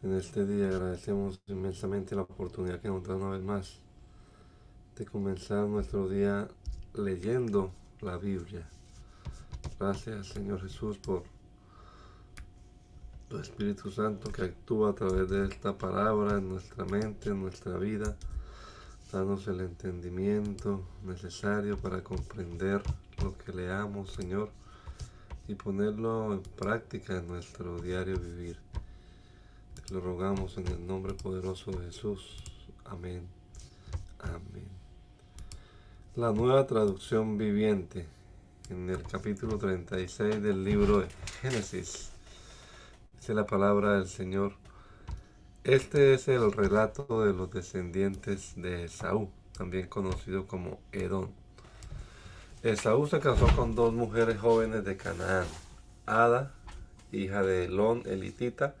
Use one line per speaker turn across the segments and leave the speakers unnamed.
En este día agradecemos inmensamente la oportunidad que nos da una vez más de comenzar nuestro día leyendo la Biblia. Gracias Señor Jesús por tu Espíritu Santo que actúa a través de esta palabra en nuestra mente, en nuestra vida. Danos el entendimiento necesario para comprender lo que leamos, Señor, y ponerlo en práctica en nuestro diario vivir. Lo rogamos en el nombre poderoso de Jesús. Amén. Amén. La nueva traducción viviente en el capítulo 36 del libro de Génesis. Dice la palabra del Señor. Este es el relato de los descendientes de Esaú, también conocido como Edom. Esaú se casó con dos mujeres jóvenes de Canaán, Ada, hija de Elón elitita,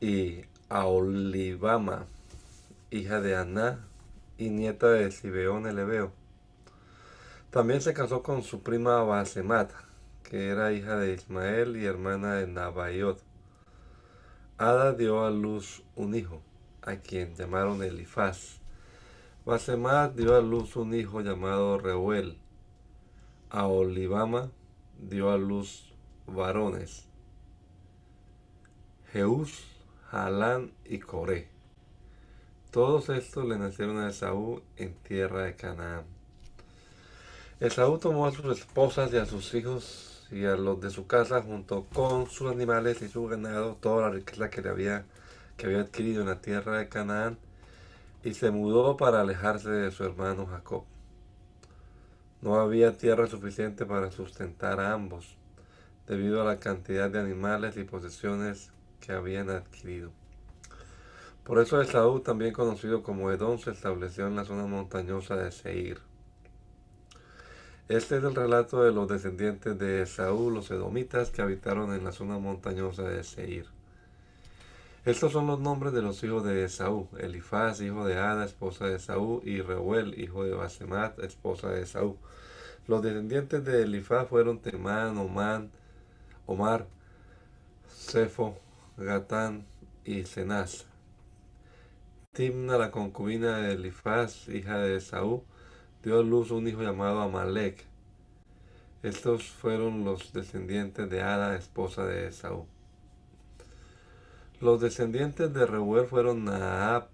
y Aolibama, hija de Aná y nieta de Sibeón el Ebeo. También se casó con su prima Basemat, que era hija de Ismael y hermana de Nabayot. Ada dio a luz un hijo, a quien llamaron Elifaz. Basemat dio a luz un hijo llamado Reuel. Aolibama dio a luz varones. Jeús Halán y Coré. Todos estos le nacieron a Esaú en tierra de Canaán. Esaú tomó a sus esposas y a sus hijos y a los de su casa junto con sus animales y su ganado, toda la riqueza que, le había, que había adquirido en la tierra de Canaán, y se mudó para alejarse de su hermano Jacob. No había tierra suficiente para sustentar a ambos, debido a la cantidad de animales y posesiones que habían adquirido. Por eso Esaú, también conocido como Edom, se estableció en la zona montañosa de Seir. Este es el relato de los descendientes de Esaú, los edomitas, que habitaron en la zona montañosa de Seir. Estos son los nombres de los hijos de Esaú, Elifaz, hijo de Ada, esposa de Esaú, y Reuel, hijo de Basemat, esposa de Esaú. Los descendientes de Elifaz fueron Temán, Omán, Omar, Cefo, Gatán y Cenaz. Timna, la concubina de Elifaz, hija de Esaú, dio a luz un hijo llamado Amalek. Estos fueron los descendientes de Ada, esposa de Esaú. Los descendientes de Reuel fueron Naab,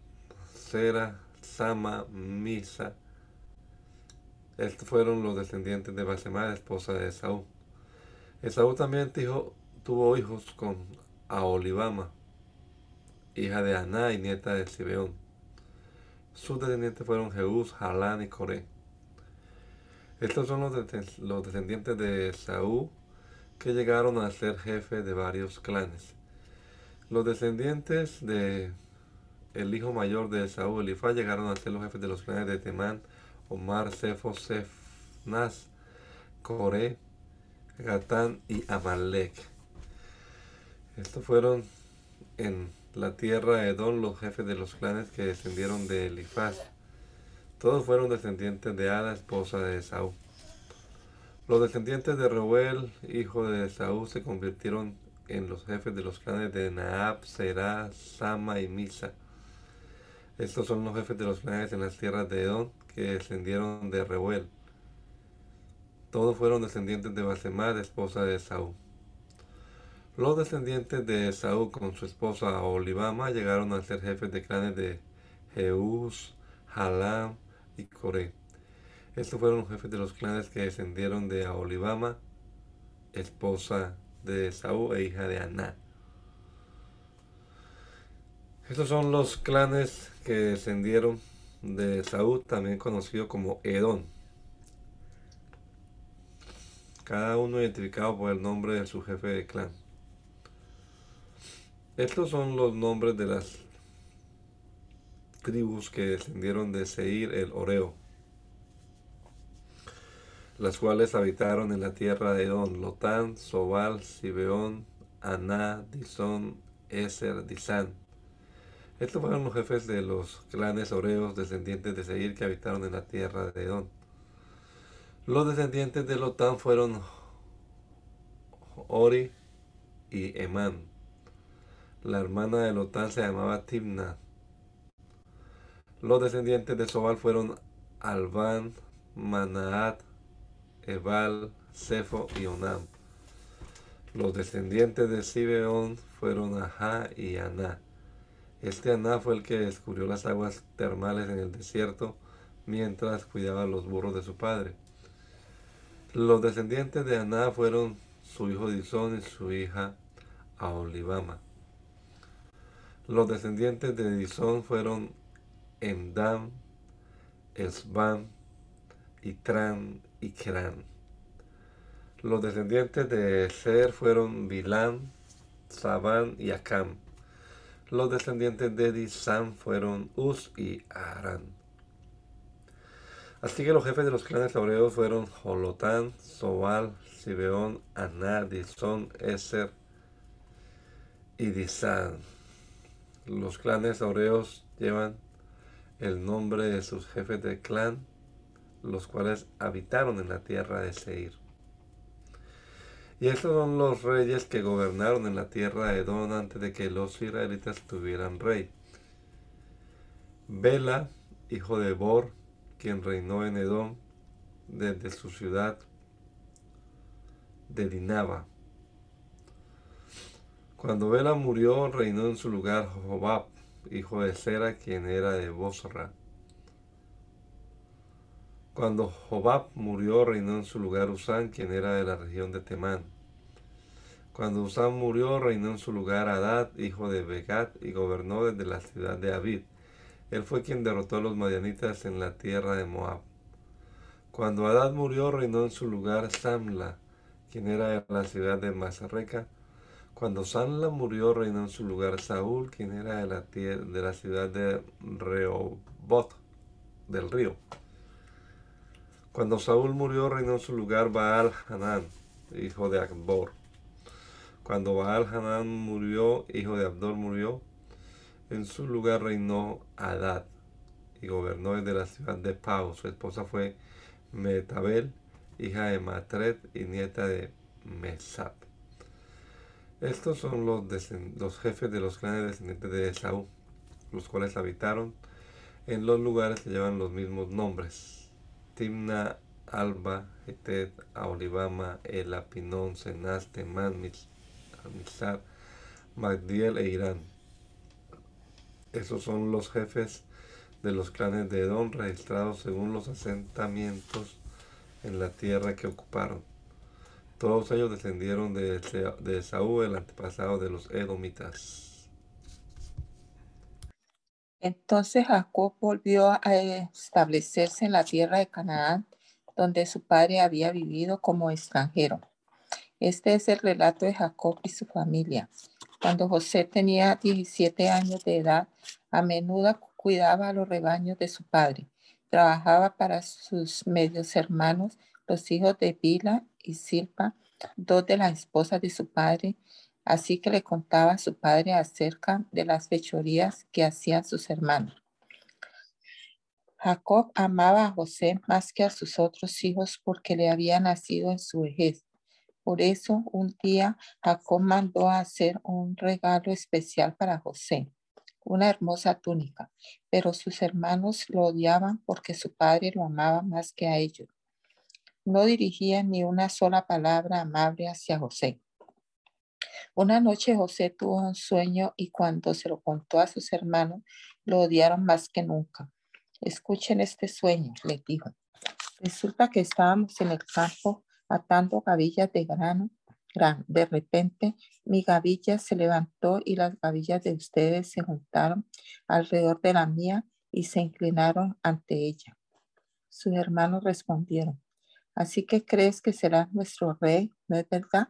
Sera, Sama, Misa. Estos fueron los descendientes de Basemad, esposa de Esaú. Esaú también tuvo hijos con a Olivama, hija de Aná y nieta de Sibeón. Sus descendientes fueron Jeús, Jalán y Coré. Estos son los, los descendientes de Saúl que llegaron a ser jefes de varios clanes. Los descendientes de el hijo mayor de Saúl, Elifaz, llegaron a ser los jefes de los clanes de Temán, Omar, Sefo, Sefnas, Coré, Gatán y Amalek. Estos fueron en la tierra de Edom los jefes de los clanes que descendieron de Elifaz. Todos fueron descendientes de Ada, esposa de Esaú. Los descendientes de Reuel, hijo de Esaú, se convirtieron en los jefes de los clanes de Naab, Será, Sama y Misa. Estos son los jefes de los clanes en las tierras de Edom que descendieron de Reuel. Todos fueron descendientes de Basemad, esposa de Esaú. Los descendientes de Esaú con su esposa Olivama llegaron a ser jefes de clanes de Jeús, Halam y Coré. Estos fueron los jefes de los clanes que descendieron de Olivama, esposa de Esaú e hija de Aná. Estos son los clanes que descendieron de Saúl, también conocido como Edom. Cada uno identificado por el nombre de su jefe de clan. Estos son los nombres de las tribus que descendieron de Seir el Oreo, las cuales habitaron en la tierra de Edom, Lotán, Sobal, Sibeón, Aná, Disón, Eser, Disán. Estos fueron los jefes de los clanes oreos descendientes de Seir que habitaron en la tierra de Edom. Los descendientes de Lotán fueron Ori y Emán. La hermana de Lotán se llamaba Timna. Los descendientes de Sobal fueron Alban, Manaat, Ebal, Sefo y Onam. Los descendientes de Sibeón fueron Ajá y Aná. Este Aná fue el que descubrió las aguas termales en el desierto mientras cuidaba los burros de su padre. Los descendientes de Aná fueron su hijo Disón y su hija Aolibama. Los descendientes de Disón fueron Emdam, Esbam, Itran y Keran. Los descendientes de Ser fueron Bilán, Sabán y Acam. Los descendientes de Disán fueron Uz y Aran. Así que los jefes de los clanes aureos fueron Jolotán, Sobal, Sibeón, Aná, Disón, Eser y Disán. Los clanes aureos llevan el nombre de sus jefes de clan, los cuales habitaron en la tierra de Seir. Y estos son los reyes que gobernaron en la tierra de Edom antes de que los israelitas tuvieran rey. Bela, hijo de Bor, quien reinó en Edom desde su ciudad de Dinaba. Cuando Bela murió, reinó en su lugar Jobab, hijo de Sera, quien era de Bosra. Cuando Jobab murió, reinó en su lugar Usán, quien era de la región de Temán. Cuando Usán murió, reinó en su lugar Adad, hijo de Begat, y gobernó desde la ciudad de Abid. Él fue quien derrotó a los madianitas en la tierra de Moab. Cuando Adad murió, reinó en su lugar Samla, quien era de la ciudad de Mazarreca. Cuando Sanla murió, reinó en su lugar Saúl, quien era de la, de la ciudad de Rehobot, del río. Cuando Saúl murió, reinó en su lugar Baal Hanán, hijo de Akbor. Cuando Baal Hanán murió, hijo de Abdor murió, en su lugar reinó Adad y gobernó desde la ciudad de Pau. Su esposa fue Metabel, hija de Matred y nieta de Mesap. Estos son los, los, jefes de los clanes descendientes de Esaú, los cuales habitaron en los lugares que llevan los mismos nombres. Timna, Alba, Etet, Aolibama, Ela, Pinón, Senaz, Temán, Misar, Magdiel e Irán. Esos son los jefes de los clanes de Edom registrados según los asentamientos en la tierra que ocuparon. Todos ellos descendieron de, Saúl, el antepasado de los edomitas.
Entonces Jacob volvió a establecerse en la tierra de Canaán, donde su padre había vivido como extranjero. Este es el relato de Jacob y su familia. Cuando José tenía 17 años de edad, a menudo cuidaba a los rebaños de su padre. Trabajaba para sus medios hermanos, los hijos de Bila y Silpa, dos de las esposas de su padre, así que le contaba a su padre acerca de las fechorías que hacían sus hermanos. Jacob amaba a José más que a sus otros hijos porque le había nacido en su vejez. Por eso un día Jacob mandó a hacer un regalo especial para José, una hermosa túnica, pero sus hermanos lo odiaban porque su padre lo amaba más que a ellos no dirigía ni una sola palabra amable hacia José. Una noche José tuvo un sueño y cuando se lo contó a sus hermanos, lo odiaron más que nunca. Escuchen este sueño, le dijo. Resulta que estábamos en el campo atando gavillas de grano. De repente mi gavilla se levantó y las gavillas de ustedes se juntaron alrededor de la mía y se inclinaron ante ella. Sus hermanos respondieron, ¿así que crees que serás nuestro rey, no es verdad?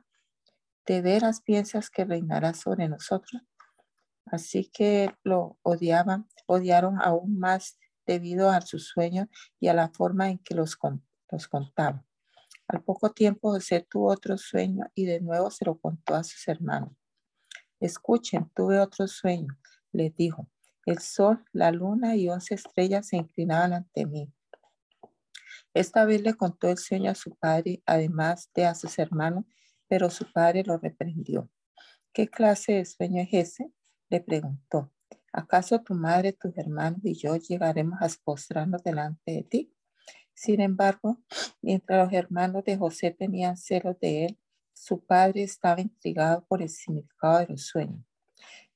¿De veras piensas que reinará sobre nosotros? Así que lo odiaban, odiaron aún más debido a su sueño y a la forma en que los, los contaba. Al poco tiempo José tuvo otro sueño y de nuevo se lo contó a sus hermanos. Escuchen, tuve otro sueño, les dijo. El sol, la luna y once estrellas se inclinaban ante mí. Esta vez le contó el sueño a su padre, además de a sus hermanos, pero su padre lo reprendió. ¿Qué clase de sueño es ese? Le preguntó. ¿Acaso tu madre, tus hermanos y yo llegaremos a postrarnos delante de ti? Sin embargo, mientras los hermanos de José tenían celos de él, su padre estaba intrigado por el significado de los sueños.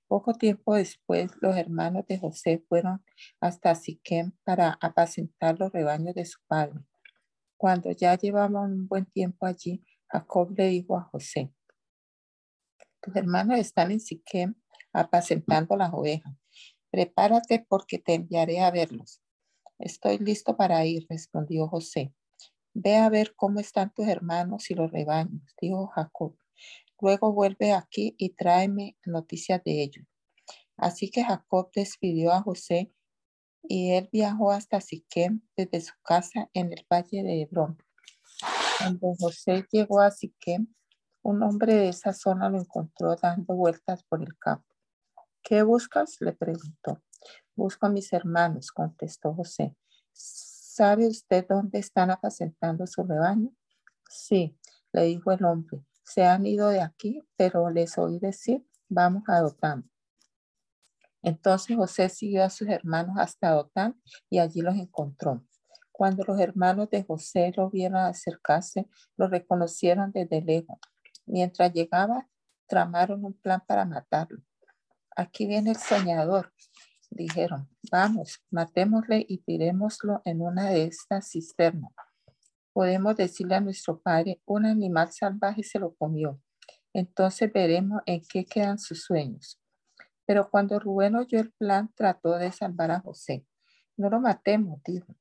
Poco tiempo después, los hermanos de José fueron hasta Siquem para apacentar los rebaños de su padre. Cuando ya llevaban un buen tiempo allí, Jacob le dijo a José, tus hermanos están en Siquem apacentando las ovejas. Prepárate porque te enviaré a verlos. Estoy listo para ir, respondió José. Ve a ver cómo están tus hermanos y los rebaños, dijo Jacob. Luego vuelve aquí y tráeme noticias de ellos. Así que Jacob despidió a José y él viajó hasta Siquem desde su casa en el valle de Hebrón. Cuando José llegó a Siquem, un hombre de esa zona lo encontró dando vueltas por el campo. ¿Qué buscas? le preguntó. Busco a mis hermanos, contestó José. ¿Sabe usted dónde están apacentando su rebaño? Sí, le dijo el hombre. Se han ido de aquí, pero les oí decir, vamos a Dotán. Entonces José siguió a sus hermanos hasta Dotán y allí los encontró. Cuando los hermanos de José lo vieron acercarse, lo reconocieron desde lejos. Mientras llegaba, tramaron un plan para matarlo. Aquí viene el soñador, dijeron. Vamos, matémosle y tirémoslo en una de estas cisternas. Podemos decirle a nuestro padre, un animal salvaje se lo comió. Entonces veremos en qué quedan sus sueños. Pero cuando Rubén oyó el plan, trató de salvar a José. No lo matemos, dijo.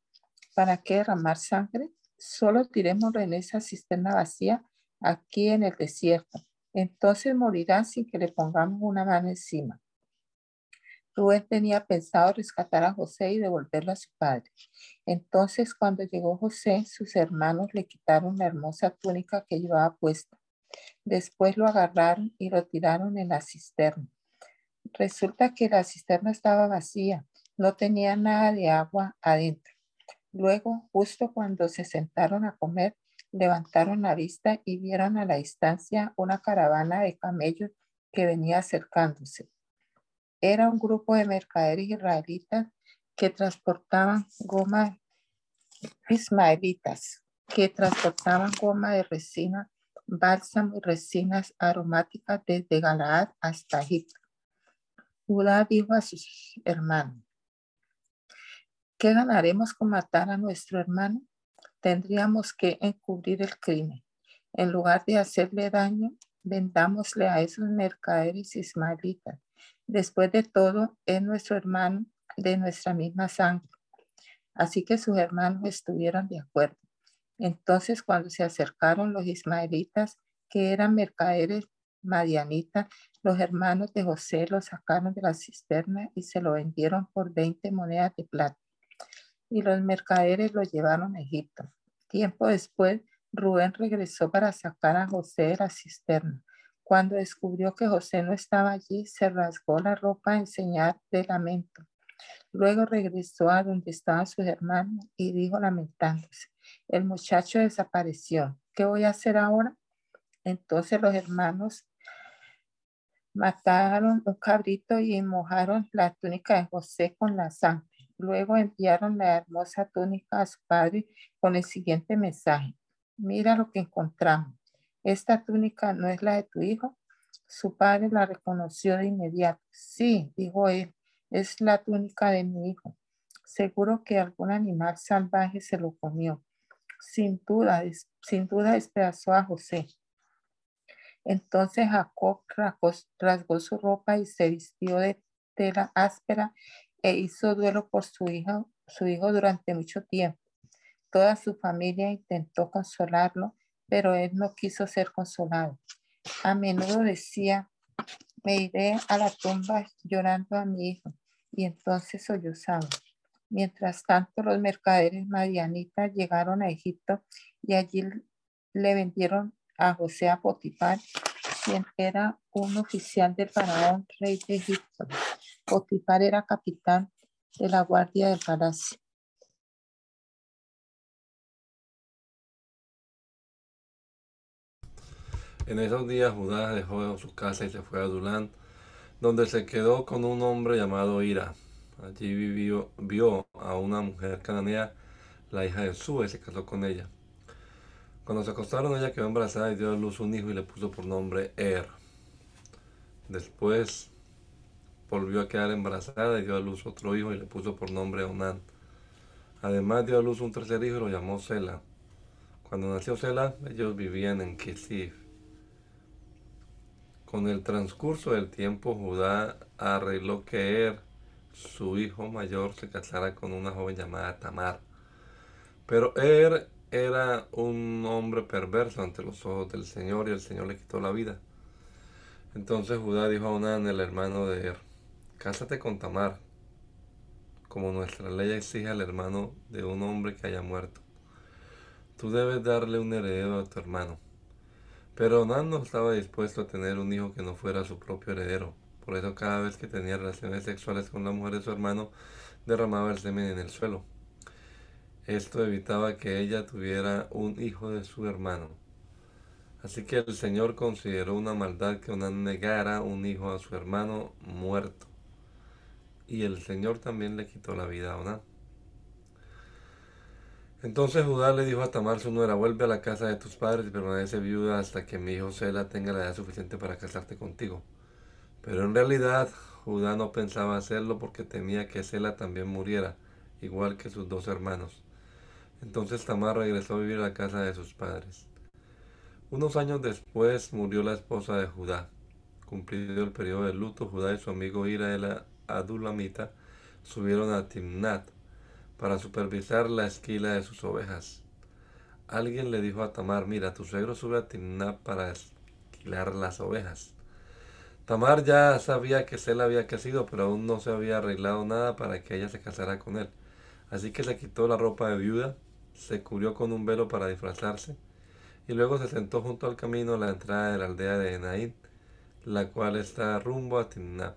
¿Para qué derramar sangre? Solo tirémoslo en esa cisterna vacía aquí en el desierto. Entonces morirá sin que le pongamos una mano encima. Rubén tenía pensado rescatar a José y devolverlo a su padre. Entonces, cuando llegó José, sus hermanos le quitaron la hermosa túnica que llevaba puesta. Después lo agarraron y lo tiraron en la cisterna. Resulta que la cisterna estaba vacía, no tenía nada de agua adentro. Luego, justo cuando se sentaron a comer, levantaron la vista y vieron a la distancia una caravana de camellos que venía acercándose. Era un grupo de mercaderes israelitas que transportaban goma ismaelitas, que transportaban goma de resina, bálsamo y resinas aromáticas desde Galaad hasta Egipto. Judá dijo a sus hermanos, ¿qué ganaremos con matar a nuestro hermano? Tendríamos que encubrir el crimen. En lugar de hacerle daño, vendámosle a esos mercaderes ismaelitas Después de todo, es nuestro hermano de nuestra misma sangre. Así que sus hermanos estuvieron de acuerdo. Entonces, cuando se acercaron los ismaelitas, que eran mercaderes madianitas, los hermanos de José lo sacaron de la cisterna y se lo vendieron por 20 monedas de plata. Y los mercaderes lo llevaron a Egipto. Tiempo después, Rubén regresó para sacar a José de la cisterna. Cuando descubrió que José no estaba allí, se rasgó la ropa en señal de lamento. Luego regresó a donde estaban sus hermanos y dijo lamentándose, el muchacho desapareció. ¿Qué voy a hacer ahora? Entonces los hermanos mataron un cabrito y mojaron la túnica de José con la sangre. Luego enviaron la hermosa túnica a su padre con el siguiente mensaje. Mira lo que encontramos. ¿Esta túnica no es la de tu hijo? Su padre la reconoció de inmediato. Sí, dijo él, es la túnica de mi hijo. Seguro que algún animal salvaje se lo comió. Sin duda, sin duda despedazó a José. Entonces Jacob rasgó, su ropa y se vistió de tela áspera e hizo duelo por su hijo, su hijo durante mucho tiempo. Toda su familia intentó consolarlo, pero él no quiso ser consolado. A menudo decía, me iré a la tumba llorando a mi hijo, y entonces sollozaba. Mientras tanto, los mercaderes madianitas llegaron a Egipto y allí le vendieron a José a Potifar, quien era un oficial del faraón, rey de Egipto. Potifar era capitán de la guardia del palacio.
En esos días Judá dejó su casa y se fue a Dulán, donde se quedó con un hombre llamado Ira. Allí vivió, vio a una mujer cananea, la hija de Sue, se casó con ella. Cuando se acostaron, ella quedó embarazada y dio a luz un hijo y le puso por nombre Er. Después volvió a quedar embarazada y dio a luz otro hijo y le puso por nombre Onán. Además dio a luz un tercer hijo y lo llamó Sela. Cuando nació Sela, ellos vivían en Kisif. Con el transcurso del tiempo, Judá arregló que Er, su hijo mayor, se casara con una joven llamada Tamar. Pero Er era un hombre perverso ante los ojos del Señor y el Señor le quitó la vida. Entonces Judá dijo a Onán, el hermano de Er, cásate con Tamar, como nuestra ley exige al hermano de un hombre que haya muerto. Tú debes darle un heredero a tu hermano. Pero Onán no estaba dispuesto a tener un hijo que no fuera su propio heredero. Por eso cada vez que tenía relaciones sexuales con la mujer de su hermano, derramaba el semen en el suelo. Esto evitaba que ella tuviera un hijo de su hermano. Así que el Señor consideró una maldad que Onán negara un hijo a su hermano muerto. Y el Señor también le quitó la vida a Onán. Entonces Judá le dijo a Tamar su nuera, vuelve a la casa de tus padres y permanece viuda hasta que mi hijo Sela tenga la edad suficiente para casarte contigo. Pero en realidad Judá no pensaba hacerlo porque temía que Sela también muriera, igual que sus dos hermanos. Entonces Tamar regresó a vivir a la casa de sus padres. Unos años después murió la esposa de Judá. Cumplido el periodo de luto, Judá y su amigo Ira el Adulamita subieron a Timnat para supervisar la esquila de sus ovejas. Alguien le dijo a Tamar, mira, tu suegro sube a Timnat para esquilar las ovejas. Tamar ya sabía que Sela había crecido, pero aún no se había arreglado nada para que ella se casara con él. Así que se quitó la ropa de viuda se cubrió con un velo para disfrazarse y luego se sentó junto al camino a la entrada de la aldea de Enaín, la cual está rumbo a Timnat.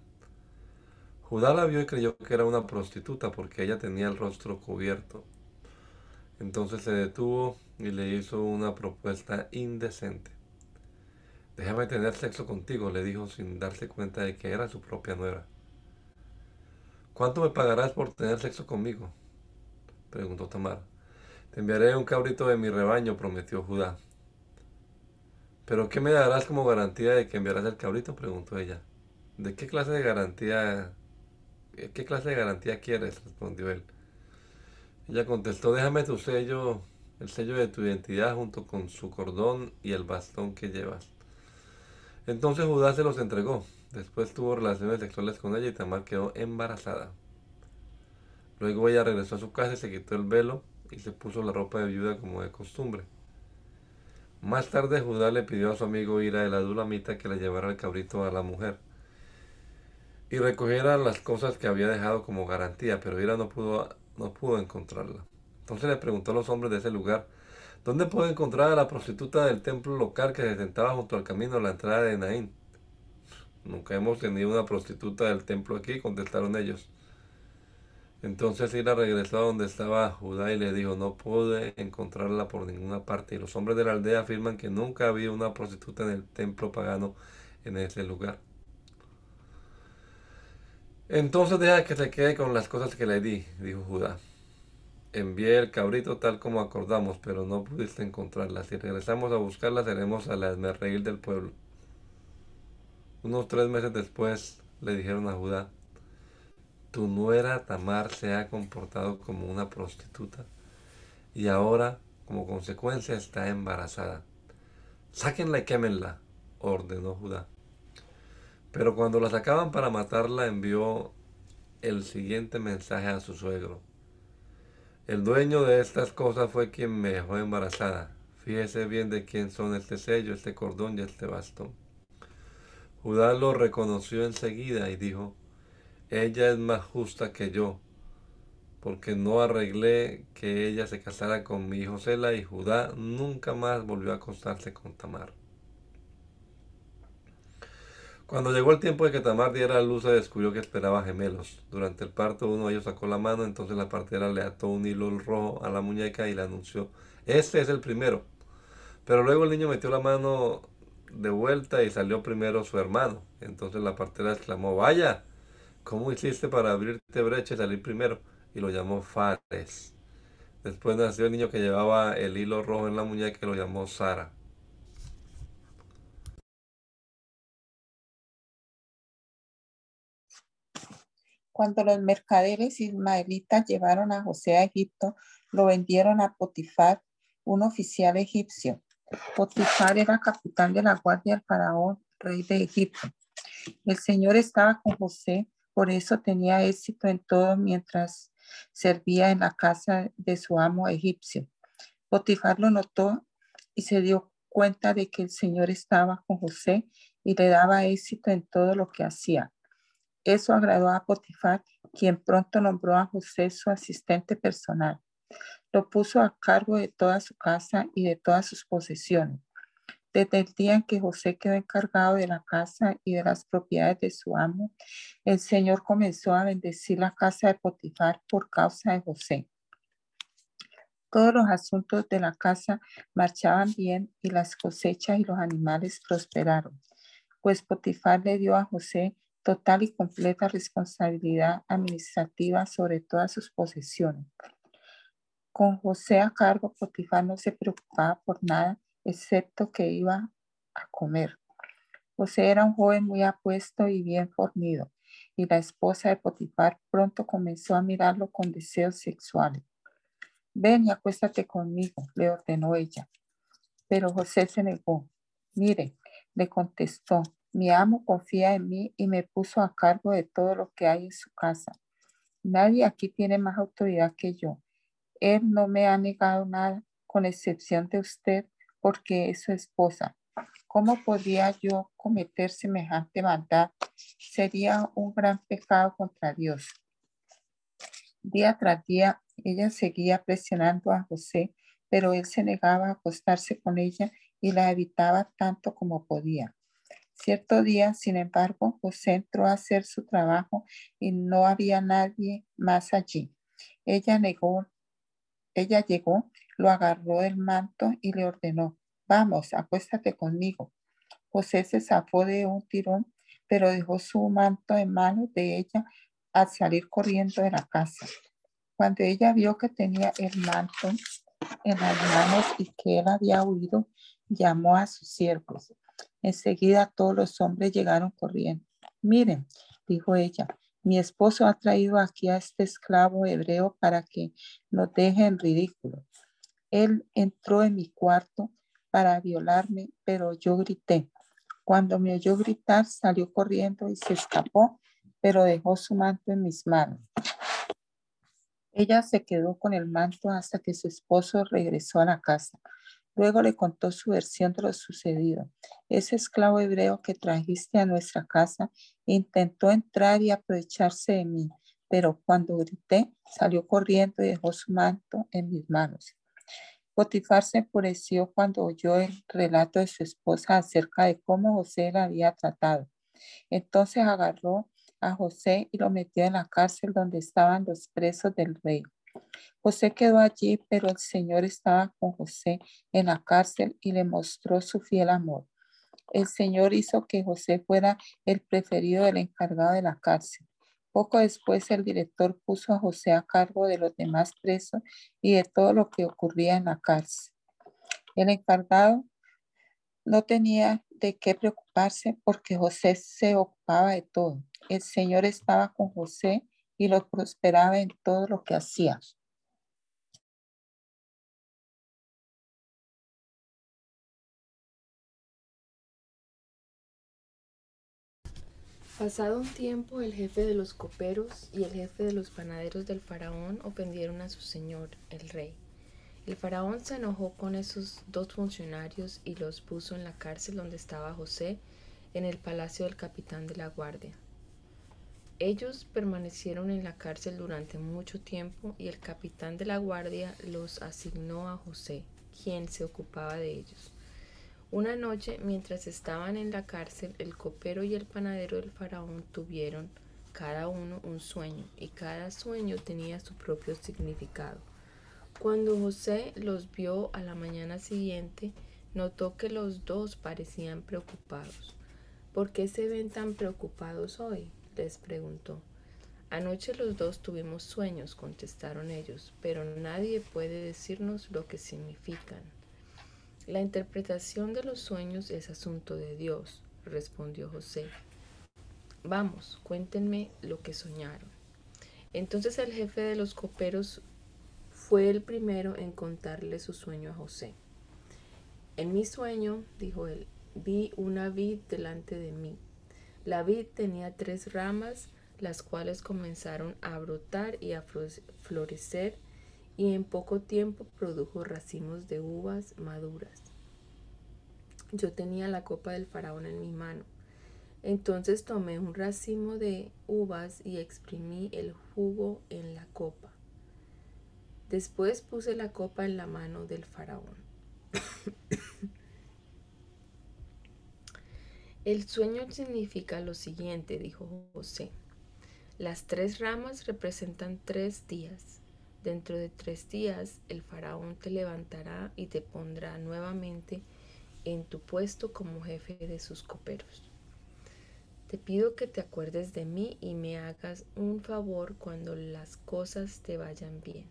Judá la vio y creyó que era una prostituta porque ella tenía el rostro cubierto. Entonces se detuvo y le hizo una propuesta indecente. Déjame tener sexo contigo, le dijo sin darse cuenta de que era su propia nuera. ¿Cuánto me pagarás por tener sexo conmigo? preguntó Tamar. Te enviaré un cabrito de mi rebaño, prometió Judá. ¿Pero qué me darás como garantía de que enviarás el cabrito? preguntó ella. ¿De qué clase de garantía, qué clase de garantía quieres? respondió él. Ella contestó, déjame tu sello, el sello de tu identidad junto con su cordón y el bastón que llevas. Entonces Judá se los entregó. Después tuvo relaciones sexuales con ella y Tamar quedó embarazada. Luego ella regresó a su casa y se quitó el velo y se puso la ropa de viuda como de costumbre. Más tarde Judá le pidió a su amigo Ira el adulamita que le llevara el cabrito a la mujer y recogiera las cosas que había dejado como garantía, pero Ira no pudo, no pudo encontrarla. Entonces le preguntó a los hombres de ese lugar, ¿dónde puedo encontrar a la prostituta del templo local que se sentaba junto al camino a la entrada de Naín? Nunca hemos tenido una prostituta del templo aquí, contestaron ellos. Entonces Ira regresó a donde estaba Judá y le dijo, no pude encontrarla por ninguna parte. Y los hombres de la aldea afirman que nunca había una prostituta en el templo pagano en ese lugar. Entonces deja que se quede con las cosas que le di, dijo Judá. Envié el cabrito tal como acordamos, pero no pudiste encontrarla. Si regresamos a buscarla, seremos a la esmerreír del pueblo. Unos tres meses después le dijeron a Judá, tu nuera Tamar se ha comportado como una prostituta y ahora, como consecuencia, está embarazada. Sáquenla y quémenla, ordenó Judá. Pero cuando la sacaban para matarla, envió el siguiente mensaje a su suegro. El dueño de estas cosas fue quien me dejó embarazada. Fíjese bien de quién son este sello, este cordón y este bastón. Judá lo reconoció enseguida y dijo, ella es más justa que yo, porque no arreglé que ella se casara con mi hijo Sela y Judá nunca más volvió a acostarse con Tamar. Cuando llegó el tiempo de que Tamar diera a luz, se descubrió que esperaba gemelos. Durante el parto, uno de ellos sacó la mano, entonces la partera le ató un hilo rojo a la muñeca y le anunció: Este es el primero. Pero luego el niño metió la mano de vuelta y salió primero su hermano. Entonces la partera exclamó: Vaya, ¿cómo hiciste para abrirte brecha y salir primero? Y lo llamó Fares. Después nació el niño que llevaba el hilo rojo en la muñeca y lo llamó Sara.
Cuando los mercaderes ismaelitas llevaron a José a Egipto, lo vendieron a Potifar, un oficial egipcio. Potifar era capitán de la guardia del faraón, rey de Egipto. El Señor estaba con José, por eso tenía éxito en todo mientras servía en la casa de su amo egipcio. Potifar lo notó y se dio cuenta de que el Señor estaba con José y le daba éxito en todo lo que hacía. Eso agradó a Potifar, quien pronto nombró a José su asistente personal. Lo puso a cargo de toda su casa y de todas sus posesiones. Desde el día en que José quedó encargado de la casa y de las propiedades de su amo, el Señor comenzó a bendecir la casa de Potifar por causa de José. Todos los asuntos de la casa marchaban bien y las cosechas y los animales prosperaron, pues Potifar le dio a José total y completa responsabilidad administrativa sobre todas sus posesiones. Con José a cargo, Potifar no se preocupaba por nada excepto que iba a comer. José era un joven muy apuesto y bien fornido, y la esposa de Potifar pronto comenzó a mirarlo con deseos sexuales. Ven y acuéstate conmigo, le ordenó ella. Pero José se negó. Mire, le contestó, mi amo confía en mí y me puso a cargo de todo lo que hay en su casa. Nadie aquí tiene más autoridad que yo. Él no me ha negado nada, con excepción de usted, porque es su esposa. ¿Cómo podría yo cometer semejante maldad? Sería un gran pecado contra Dios. Día tras día, ella seguía presionando a José, pero él se negaba a acostarse con ella y la evitaba tanto como podía. Cierto día, sin embargo, José entró a hacer su trabajo y no había nadie más allí. Ella negó, ella llegó, lo agarró del manto y le ordenó, vamos, acuéstate conmigo. José se zafó de un tirón, pero dejó su manto en manos de ella al salir corriendo de la casa. Cuando ella vio que tenía el manto en las manos y que él había huido, llamó a sus siervos. Enseguida todos los hombres llegaron corriendo. Miren, dijo ella, mi esposo ha traído aquí a este esclavo hebreo para que nos deje en ridículo. Él entró en mi cuarto para violarme, pero yo grité. Cuando me oyó gritar, salió corriendo y se escapó, pero dejó su manto en mis manos. Ella se quedó con el manto hasta que su esposo regresó a la casa. Luego le contó su versión de lo sucedido. Ese esclavo hebreo que trajiste a nuestra casa intentó entrar y aprovecharse de mí, pero cuando grité salió corriendo y dejó su manto en mis manos. Potifar se enfureció cuando oyó el relato de su esposa acerca de cómo José la había tratado. Entonces agarró a José y lo metió en la cárcel donde estaban los presos del rey. José quedó allí, pero el Señor estaba con José en la cárcel y le mostró su fiel amor. El Señor hizo que José fuera el preferido del encargado de la cárcel. Poco después el director puso a José a cargo de los demás presos y de todo lo que ocurría en la cárcel. El encargado no tenía de qué preocuparse porque José se ocupaba de todo. El Señor estaba con José y lo prosperaba en todo lo que hacía.
Pasado un tiempo, el jefe de los coperos y el jefe de los panaderos del faraón ofendieron a su señor, el rey. El faraón se enojó con esos dos funcionarios y los puso en la cárcel donde estaba José, en el palacio del capitán de la guardia. Ellos permanecieron en la cárcel durante mucho tiempo y el capitán de la guardia los asignó a José, quien se ocupaba de ellos. Una noche, mientras estaban en la cárcel, el copero y el panadero del faraón tuvieron cada uno un sueño, y cada sueño tenía su propio significado. Cuando José los vio a la mañana siguiente, notó que los dos parecían preocupados. ¿Por qué se ven tan preocupados hoy? les preguntó. Anoche los dos tuvimos sueños, contestaron ellos, pero nadie puede decirnos lo que significan. La interpretación de los sueños es asunto de Dios, respondió José. Vamos, cuéntenme lo que soñaron. Entonces el jefe de los coperos fue el primero en contarle su sueño a José. En mi sueño, dijo él, vi una vid delante de mí. La vid tenía tres ramas, las cuales comenzaron a brotar y a florecer y en poco tiempo produjo racimos de uvas maduras. Yo tenía la copa del faraón en mi mano. Entonces tomé un racimo de uvas y exprimí el jugo en la copa. Después puse la copa en la mano del faraón. el sueño significa lo siguiente, dijo José. Las tres ramas representan tres días. Dentro de tres días el faraón te levantará y te pondrá nuevamente en tu puesto como jefe de sus coperos. Te pido que te acuerdes de mí y me hagas un favor cuando las cosas te vayan bien.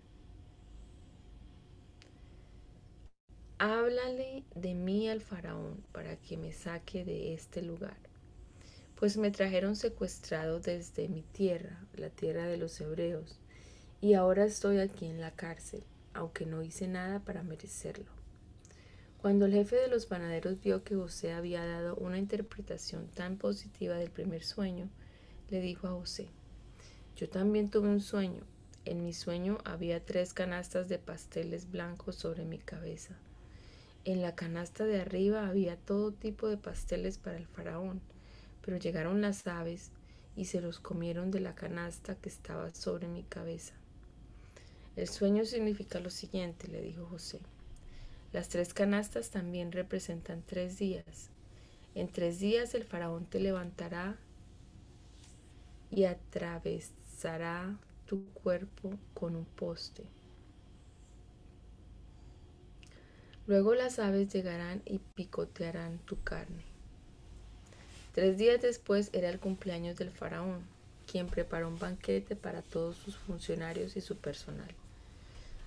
Háblale de mí al faraón para que me saque de este lugar, pues me trajeron secuestrado desde mi tierra, la tierra de los hebreos, y ahora estoy aquí en la cárcel, aunque no hice nada para merecerlo. Cuando el jefe de los panaderos vio que José había dado una interpretación tan positiva del primer sueño, le dijo a José, yo también tuve un sueño. En mi sueño había tres canastas de pasteles blancos sobre mi cabeza. En la canasta de arriba había todo tipo de pasteles para el faraón, pero llegaron las aves y se los comieron de la canasta que estaba sobre mi cabeza. El sueño significa lo siguiente, le dijo José. Las tres canastas también representan tres días. En tres días el faraón te levantará y atravesará tu cuerpo con un poste. Luego las aves llegarán y picotearán tu carne. Tres días después era el cumpleaños del faraón, quien preparó un banquete para todos sus funcionarios y su personal.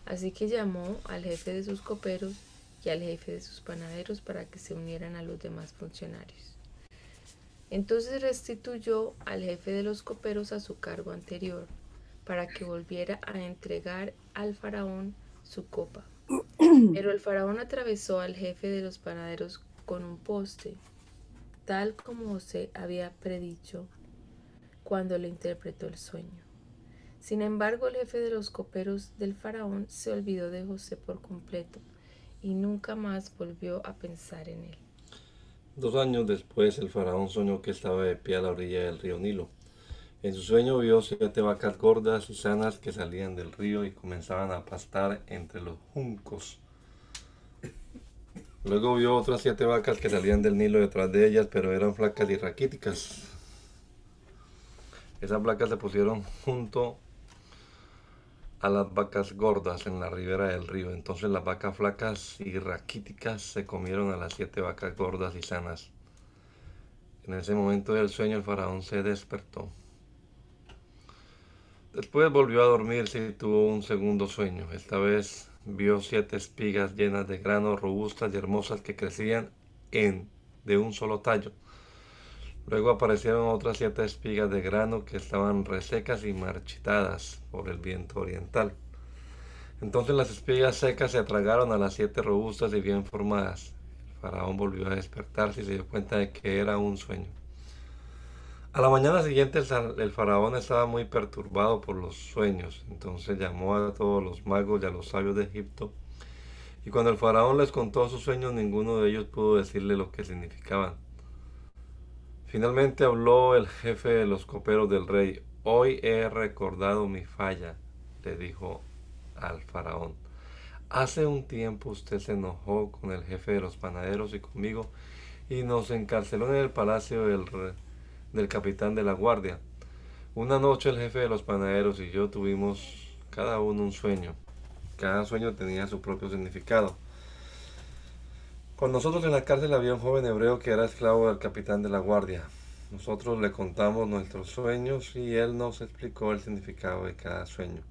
Así que llamó al jefe de sus coperos y al jefe de sus panaderos para que se unieran a los demás funcionarios. Entonces restituyó al jefe de los coperos a su cargo anterior, para que volviera a entregar al faraón su copa. Pero el faraón atravesó al jefe de los panaderos con un poste, tal como José había predicho cuando le interpretó el sueño. Sin embargo, el jefe de los coperos del faraón se olvidó de José por completo y nunca más volvió a pensar en él.
Dos años después, el faraón soñó que estaba de pie a la orilla del río Nilo. En su sueño vio siete vacas gordas y sanas que salían del río y comenzaban a pastar entre los juncos. Luego vio otras siete vacas que salían del Nilo detrás de ellas, pero eran flacas y raquíticas. Esas vacas se pusieron junto a las vacas gordas en la ribera del río. Entonces las vacas flacas y raquíticas se comieron a las siete vacas gordas y sanas. En ese momento del sueño el faraón se despertó. Después volvió a dormirse y tuvo un segundo sueño. Esta vez vio siete espigas llenas de grano, robustas y hermosas que crecían en de un solo tallo. Luego aparecieron otras siete espigas de grano que estaban resecas y marchitadas por el viento oriental. Entonces las espigas secas se atragaron a las siete robustas y bien formadas. El faraón volvió a despertarse y se dio cuenta de que era un sueño. A la mañana siguiente el faraón estaba muy perturbado por los sueños, entonces llamó a todos los magos y a los sabios de Egipto, y cuando el faraón les contó sus sueños, ninguno de ellos pudo decirle lo que significaban. Finalmente habló el jefe de los coperos del rey, hoy he recordado mi falla, le dijo al faraón. Hace un tiempo usted se enojó con el jefe de los panaderos y conmigo y nos encarceló en el palacio del del capitán de la guardia. Una noche el jefe de los panaderos y yo tuvimos cada uno un sueño. Cada sueño tenía su propio significado. Con nosotros en la cárcel había un joven hebreo que era esclavo del capitán de la guardia. Nosotros le contamos nuestros sueños y él nos explicó el significado de cada sueño.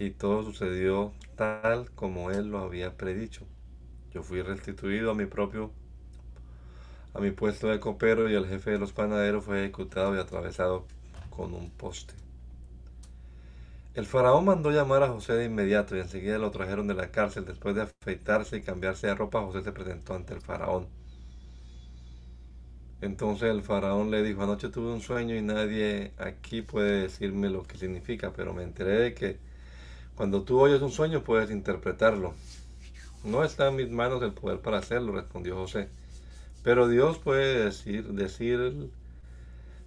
Y todo sucedió tal como él lo había predicho. Yo fui restituido a mi propio a mi puesto de copero y el jefe de los panaderos fue ejecutado y atravesado con un poste. El faraón mandó llamar a José de inmediato y enseguida lo trajeron de la cárcel. Después de afeitarse y cambiarse de ropa, José se presentó ante el faraón. Entonces el faraón le dijo, anoche tuve un sueño y nadie aquí puede decirme lo que significa, pero me enteré de que cuando tú oyes un sueño puedes interpretarlo. No está en mis manos el poder para hacerlo, respondió José. Pero Dios puede decir, decir,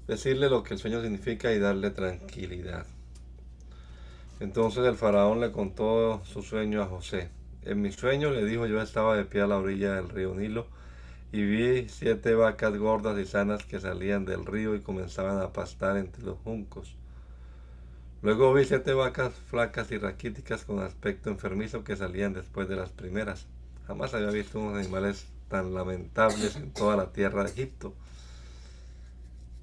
decirle lo que el sueño significa y darle tranquilidad. Entonces el faraón le contó su sueño a José. En mi sueño le dijo yo estaba de pie a la orilla del río Nilo y vi siete vacas gordas y sanas que salían del río y comenzaban a pastar entre los juncos. Luego vi siete vacas flacas y raquíticas con aspecto enfermizo que salían después de las primeras. Jamás había visto unos animales tan lamentables en toda la tierra de Egipto.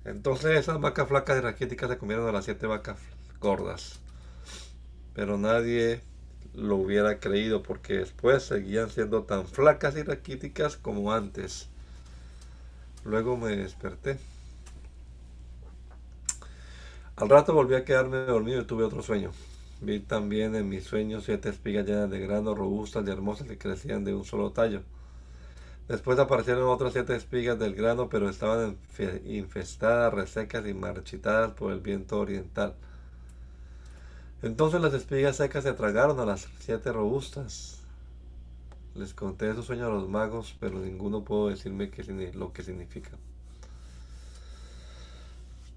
Entonces esas vacas flacas y raquíticas se comieron a las siete vacas gordas. Pero nadie lo hubiera creído porque después seguían siendo tan flacas y raquíticas como antes. Luego me desperté. Al rato volví a quedarme dormido y tuve otro sueño. Vi también en mis sueños siete espigas llenas de grano, robustas y hermosas que crecían de un solo tallo. Después aparecieron otras siete espigas del grano, pero estaban infestadas, resecas y marchitadas por el viento oriental. Entonces las espigas secas se tragaron a las siete robustas. Les conté esos sueños a los magos, pero ninguno pudo decirme lo que significa.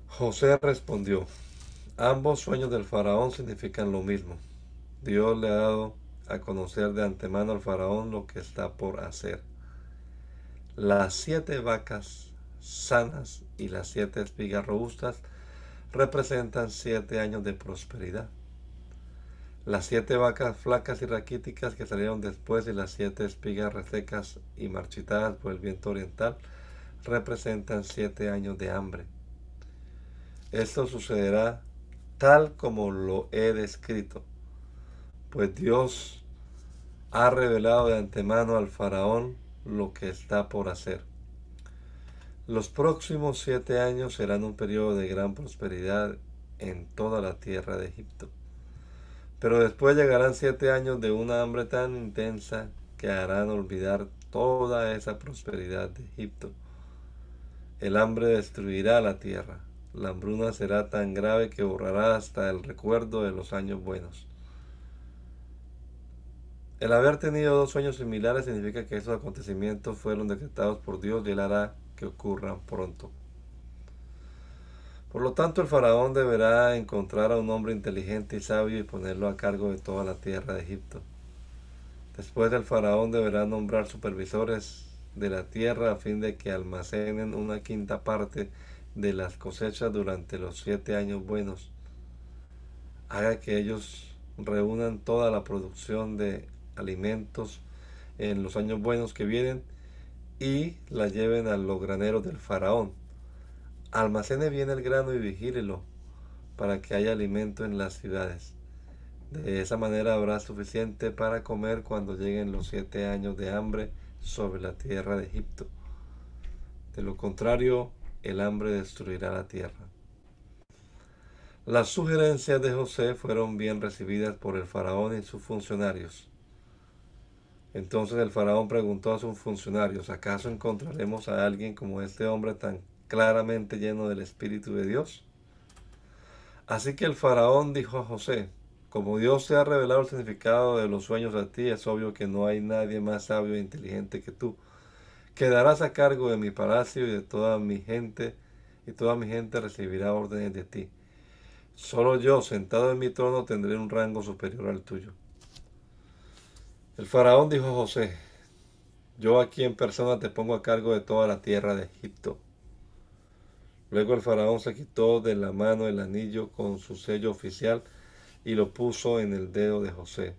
José respondió, ambos sueños del faraón significan lo mismo. Dios le ha dado a conocer de antemano al faraón lo que está por hacer. Las siete vacas sanas y las siete espigas robustas representan siete años de prosperidad. Las siete vacas flacas y raquíticas que salieron después y las siete espigas resecas y marchitadas por el viento oriental representan siete años de hambre. Esto sucederá tal como lo he descrito, pues Dios ha revelado de antemano al faraón lo que está por hacer. Los próximos siete años serán un periodo de gran prosperidad en toda la tierra de Egipto. Pero después llegarán siete años de una hambre tan intensa que harán olvidar toda esa prosperidad de Egipto. El hambre destruirá la tierra. La hambruna será tan grave que borrará hasta el recuerdo de los años buenos. El haber tenido dos sueños similares significa que esos acontecimientos fueron decretados por Dios y Él hará que ocurran pronto. Por lo tanto, el faraón deberá encontrar a un hombre inteligente y sabio y ponerlo a cargo de toda la tierra de Egipto. Después el faraón deberá nombrar supervisores de la tierra a fin de que almacenen una quinta parte de las cosechas durante los siete años buenos. Haga que ellos reúnan toda la producción de alimentos en los años buenos que vienen y la lleven a los graneros del faraón. Almacene bien el grano y vigílelo para que haya alimento en las ciudades. De esa manera habrá suficiente para comer cuando lleguen los siete años de hambre sobre la tierra de Egipto. De lo contrario, el hambre destruirá la tierra. Las sugerencias de José fueron bien recibidas por el faraón y sus funcionarios. Entonces el faraón preguntó a sus funcionarios, ¿acaso encontraremos a alguien como este hombre tan claramente lleno del Espíritu de Dios. Así que el faraón dijo a José, como Dios te ha revelado el significado de los sueños a ti, es obvio que no hay nadie más sabio e inteligente que tú. Quedarás a cargo de mi palacio y de toda mi gente, y toda mi gente recibirá órdenes de ti. Solo yo, sentado en mi trono, tendré un rango superior al tuyo. El faraón dijo a José, yo aquí en persona te pongo a cargo de toda la tierra de Egipto. Luego el faraón se quitó de la mano el anillo con su sello oficial y lo puso en el dedo de José.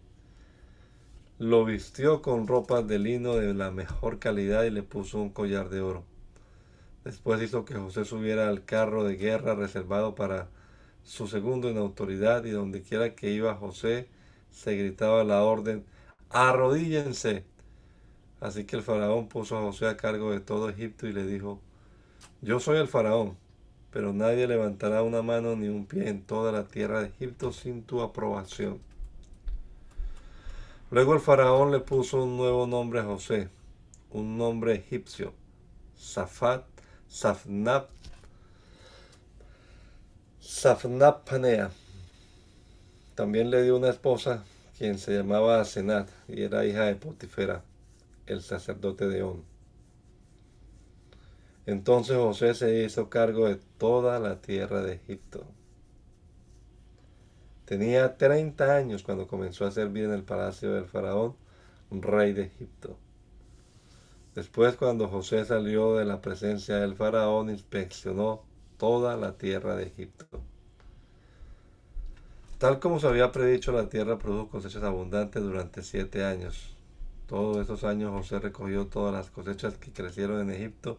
Lo vistió con ropas de lino de la mejor calidad y le puso un collar de oro. Después hizo que José subiera al carro de guerra reservado para su segundo en autoridad y donde quiera que iba José se gritaba la orden arrodíllense. Así que el faraón puso a José a cargo de todo Egipto y le dijo, yo soy el faraón, pero nadie levantará una mano ni un pie en toda la tierra de Egipto sin tu aprobación. Luego el faraón le puso un nuevo nombre a José, un nombre egipcio, Safat, Safnap, Safnapanea. También le dio una esposa quien se llamaba Asenat y era hija de Potifera, el sacerdote de On. Entonces José se hizo cargo de toda la tierra de Egipto. Tenía 30 años cuando comenzó a servir en el palacio del faraón, rey de Egipto. Después, cuando José salió de la presencia del faraón, inspeccionó toda la tierra de Egipto. Tal como se había predicho, la tierra produjo cosechas abundantes durante siete años. Todos esos años José recogió todas las cosechas que crecieron en Egipto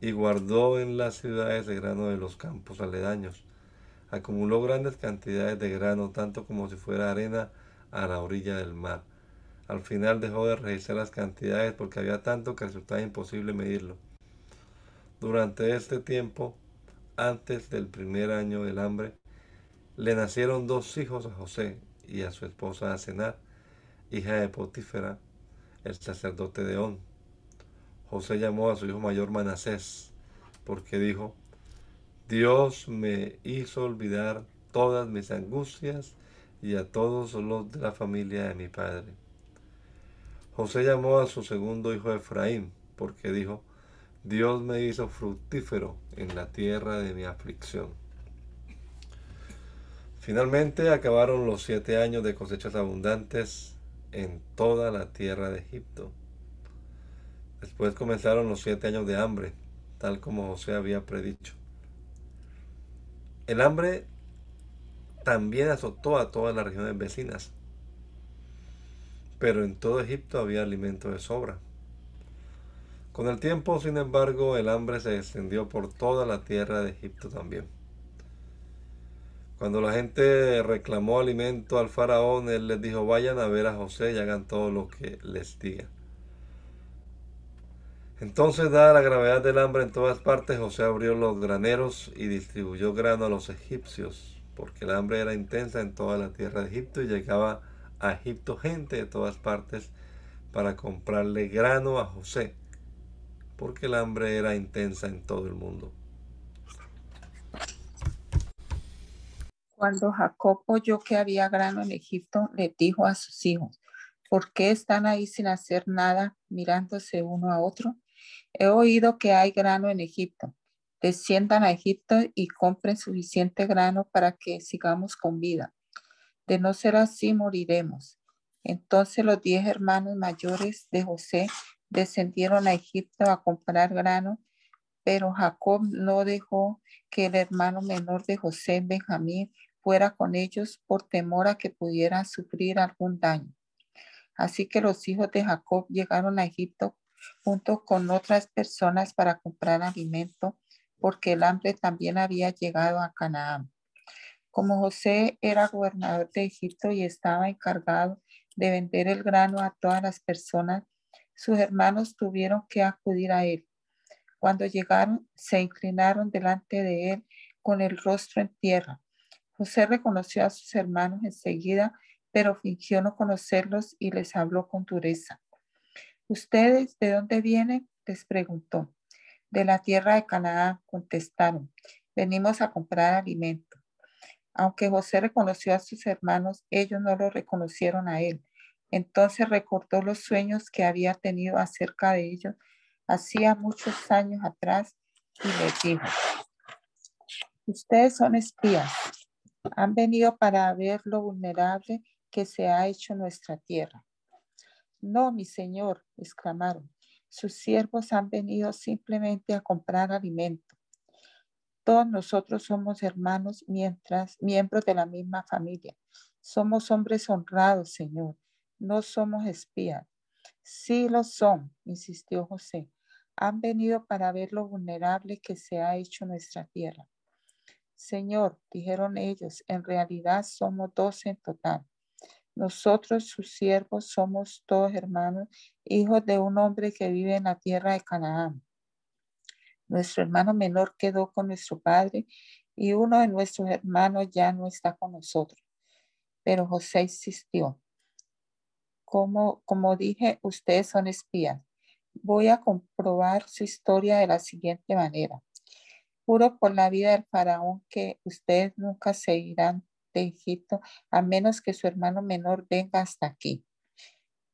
y guardó en las ciudades de grano de los campos aledaños. Acumuló grandes cantidades de grano, tanto como si fuera arena a la orilla del mar. Al final dejó de registrar las cantidades porque había tanto que resultaba imposible medirlo. Durante este tiempo, antes del primer año del hambre, le nacieron dos hijos a José y a su esposa Asenar, hija de Potífera, el sacerdote de On. José llamó a su hijo mayor Manasés, porque dijo, Dios me hizo olvidar todas mis angustias y a todos los de la familia de mi padre. José llamó a su segundo hijo Efraín, porque dijo, Dios me hizo fructífero en la tierra de mi aflicción. Finalmente acabaron los siete años de cosechas abundantes en toda la tierra de Egipto. Después comenzaron los siete años de hambre, tal como José había predicho. El hambre también azotó a todas las regiones vecinas, pero en todo Egipto había alimento de sobra. Con el tiempo, sin embargo, el hambre se extendió por toda la tierra de Egipto también. Cuando la gente reclamó alimento al faraón, él les dijo, vayan a ver a José y hagan todo lo que les diga. Entonces, dada la gravedad del hambre en todas partes, José abrió los graneros y distribuyó grano a los egipcios, porque el hambre era intensa en toda la tierra de Egipto y llegaba a Egipto gente de todas partes para comprarle grano a José, porque el hambre era intensa en todo el mundo.
Cuando Jacob oyó que había grano en Egipto, le dijo a sus hijos, ¿por qué están ahí sin hacer nada, mirándose uno a otro? He oído que hay grano en Egipto. Desciendan a Egipto y compren suficiente grano para que sigamos con vida. De no ser así, moriremos. Entonces los diez hermanos mayores de José descendieron a Egipto a comprar grano, pero Jacob no dejó que el hermano menor de José, Benjamín, fuera con ellos por temor a que pudieran sufrir algún daño. Así que los hijos de Jacob llegaron a Egipto junto con otras personas para comprar alimento, porque el hambre también había llegado a Canaán. Como José era gobernador de Egipto y estaba encargado de vender el grano a todas las personas, sus hermanos tuvieron que acudir a él. Cuando llegaron, se inclinaron delante de él con el rostro en tierra. José reconoció a sus hermanos enseguida, pero fingió no conocerlos y les habló con dureza. ¿Ustedes de dónde vienen? les preguntó. De la tierra de Canaán contestaron, venimos a comprar alimento. Aunque José reconoció a sus hermanos, ellos no lo reconocieron a él. Entonces recordó los sueños que había tenido acerca de ellos hacía muchos años atrás y les dijo, ustedes son espías, han venido para ver lo vulnerable que se ha hecho nuestra tierra. No, mi señor, exclamaron, sus siervos han venido simplemente a comprar alimento. Todos nosotros somos hermanos mientras miembros de la misma familia. Somos hombres honrados, Señor. No somos espías. Sí lo son, insistió José. Han venido para ver lo vulnerable que se ha hecho nuestra tierra. Señor, dijeron ellos, en realidad somos dos en total. Nosotros, sus siervos, somos todos hermanos, hijos de un hombre que vive en la tierra de Canaán. Nuestro hermano menor quedó con nuestro padre y uno de nuestros hermanos ya no está con nosotros. Pero José insistió. Como, como dije, ustedes son espías. Voy a comprobar su historia de la siguiente manera. Juro por la vida del faraón que ustedes nunca se a menos que su hermano menor venga hasta aquí.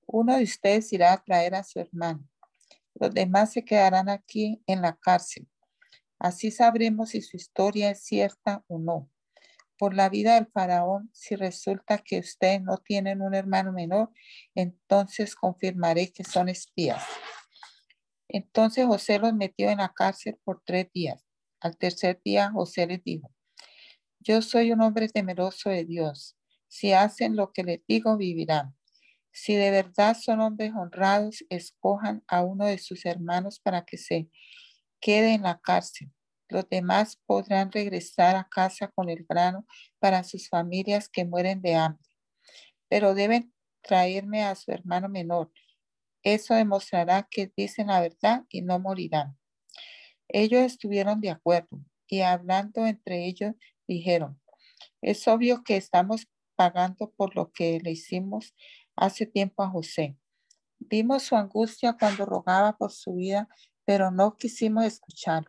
Uno de ustedes irá a traer a su hermano los demás se quedarán aquí en la cárcel. Así sabremos si su historia es cierta o no. Por la vida del faraón, si resulta que ustedes no tienen un hermano menor, entonces confirmaré que son espías. Entonces José los metió en la cárcel por tres días. Al tercer día José les dijo, yo soy un hombre temeroso de Dios. Si hacen lo que les digo, vivirán. Si de verdad son hombres honrados, escojan a uno de sus hermanos para que se quede en la cárcel. Los demás podrán regresar a casa con el grano para sus familias que mueren de hambre. Pero deben traerme a su hermano menor. Eso demostrará que dicen la verdad y no morirán. Ellos estuvieron de acuerdo y hablando entre ellos dijeron, es obvio que estamos pagando por lo que le hicimos hace tiempo a José. Vimos su angustia cuando rogaba por su vida, pero no quisimos escuchar.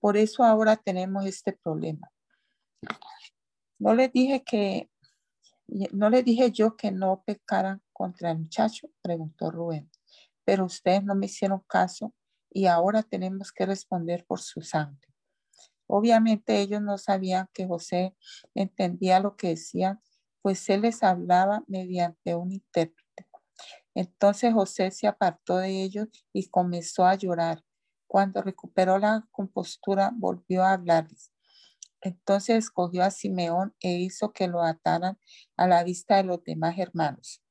Por eso ahora tenemos este problema. No le dije que, no le dije yo que no pecaran contra el muchacho, preguntó Rubén. Pero ustedes no me hicieron caso y ahora tenemos que responder por su sangre. Obviamente ellos no sabían que José entendía lo que decían pues él les hablaba mediante un intérprete. Entonces José se apartó de ellos y comenzó a llorar. Cuando recuperó la compostura, volvió a hablarles. Entonces escogió a Simeón e hizo que lo ataran a la vista de los demás hermanos.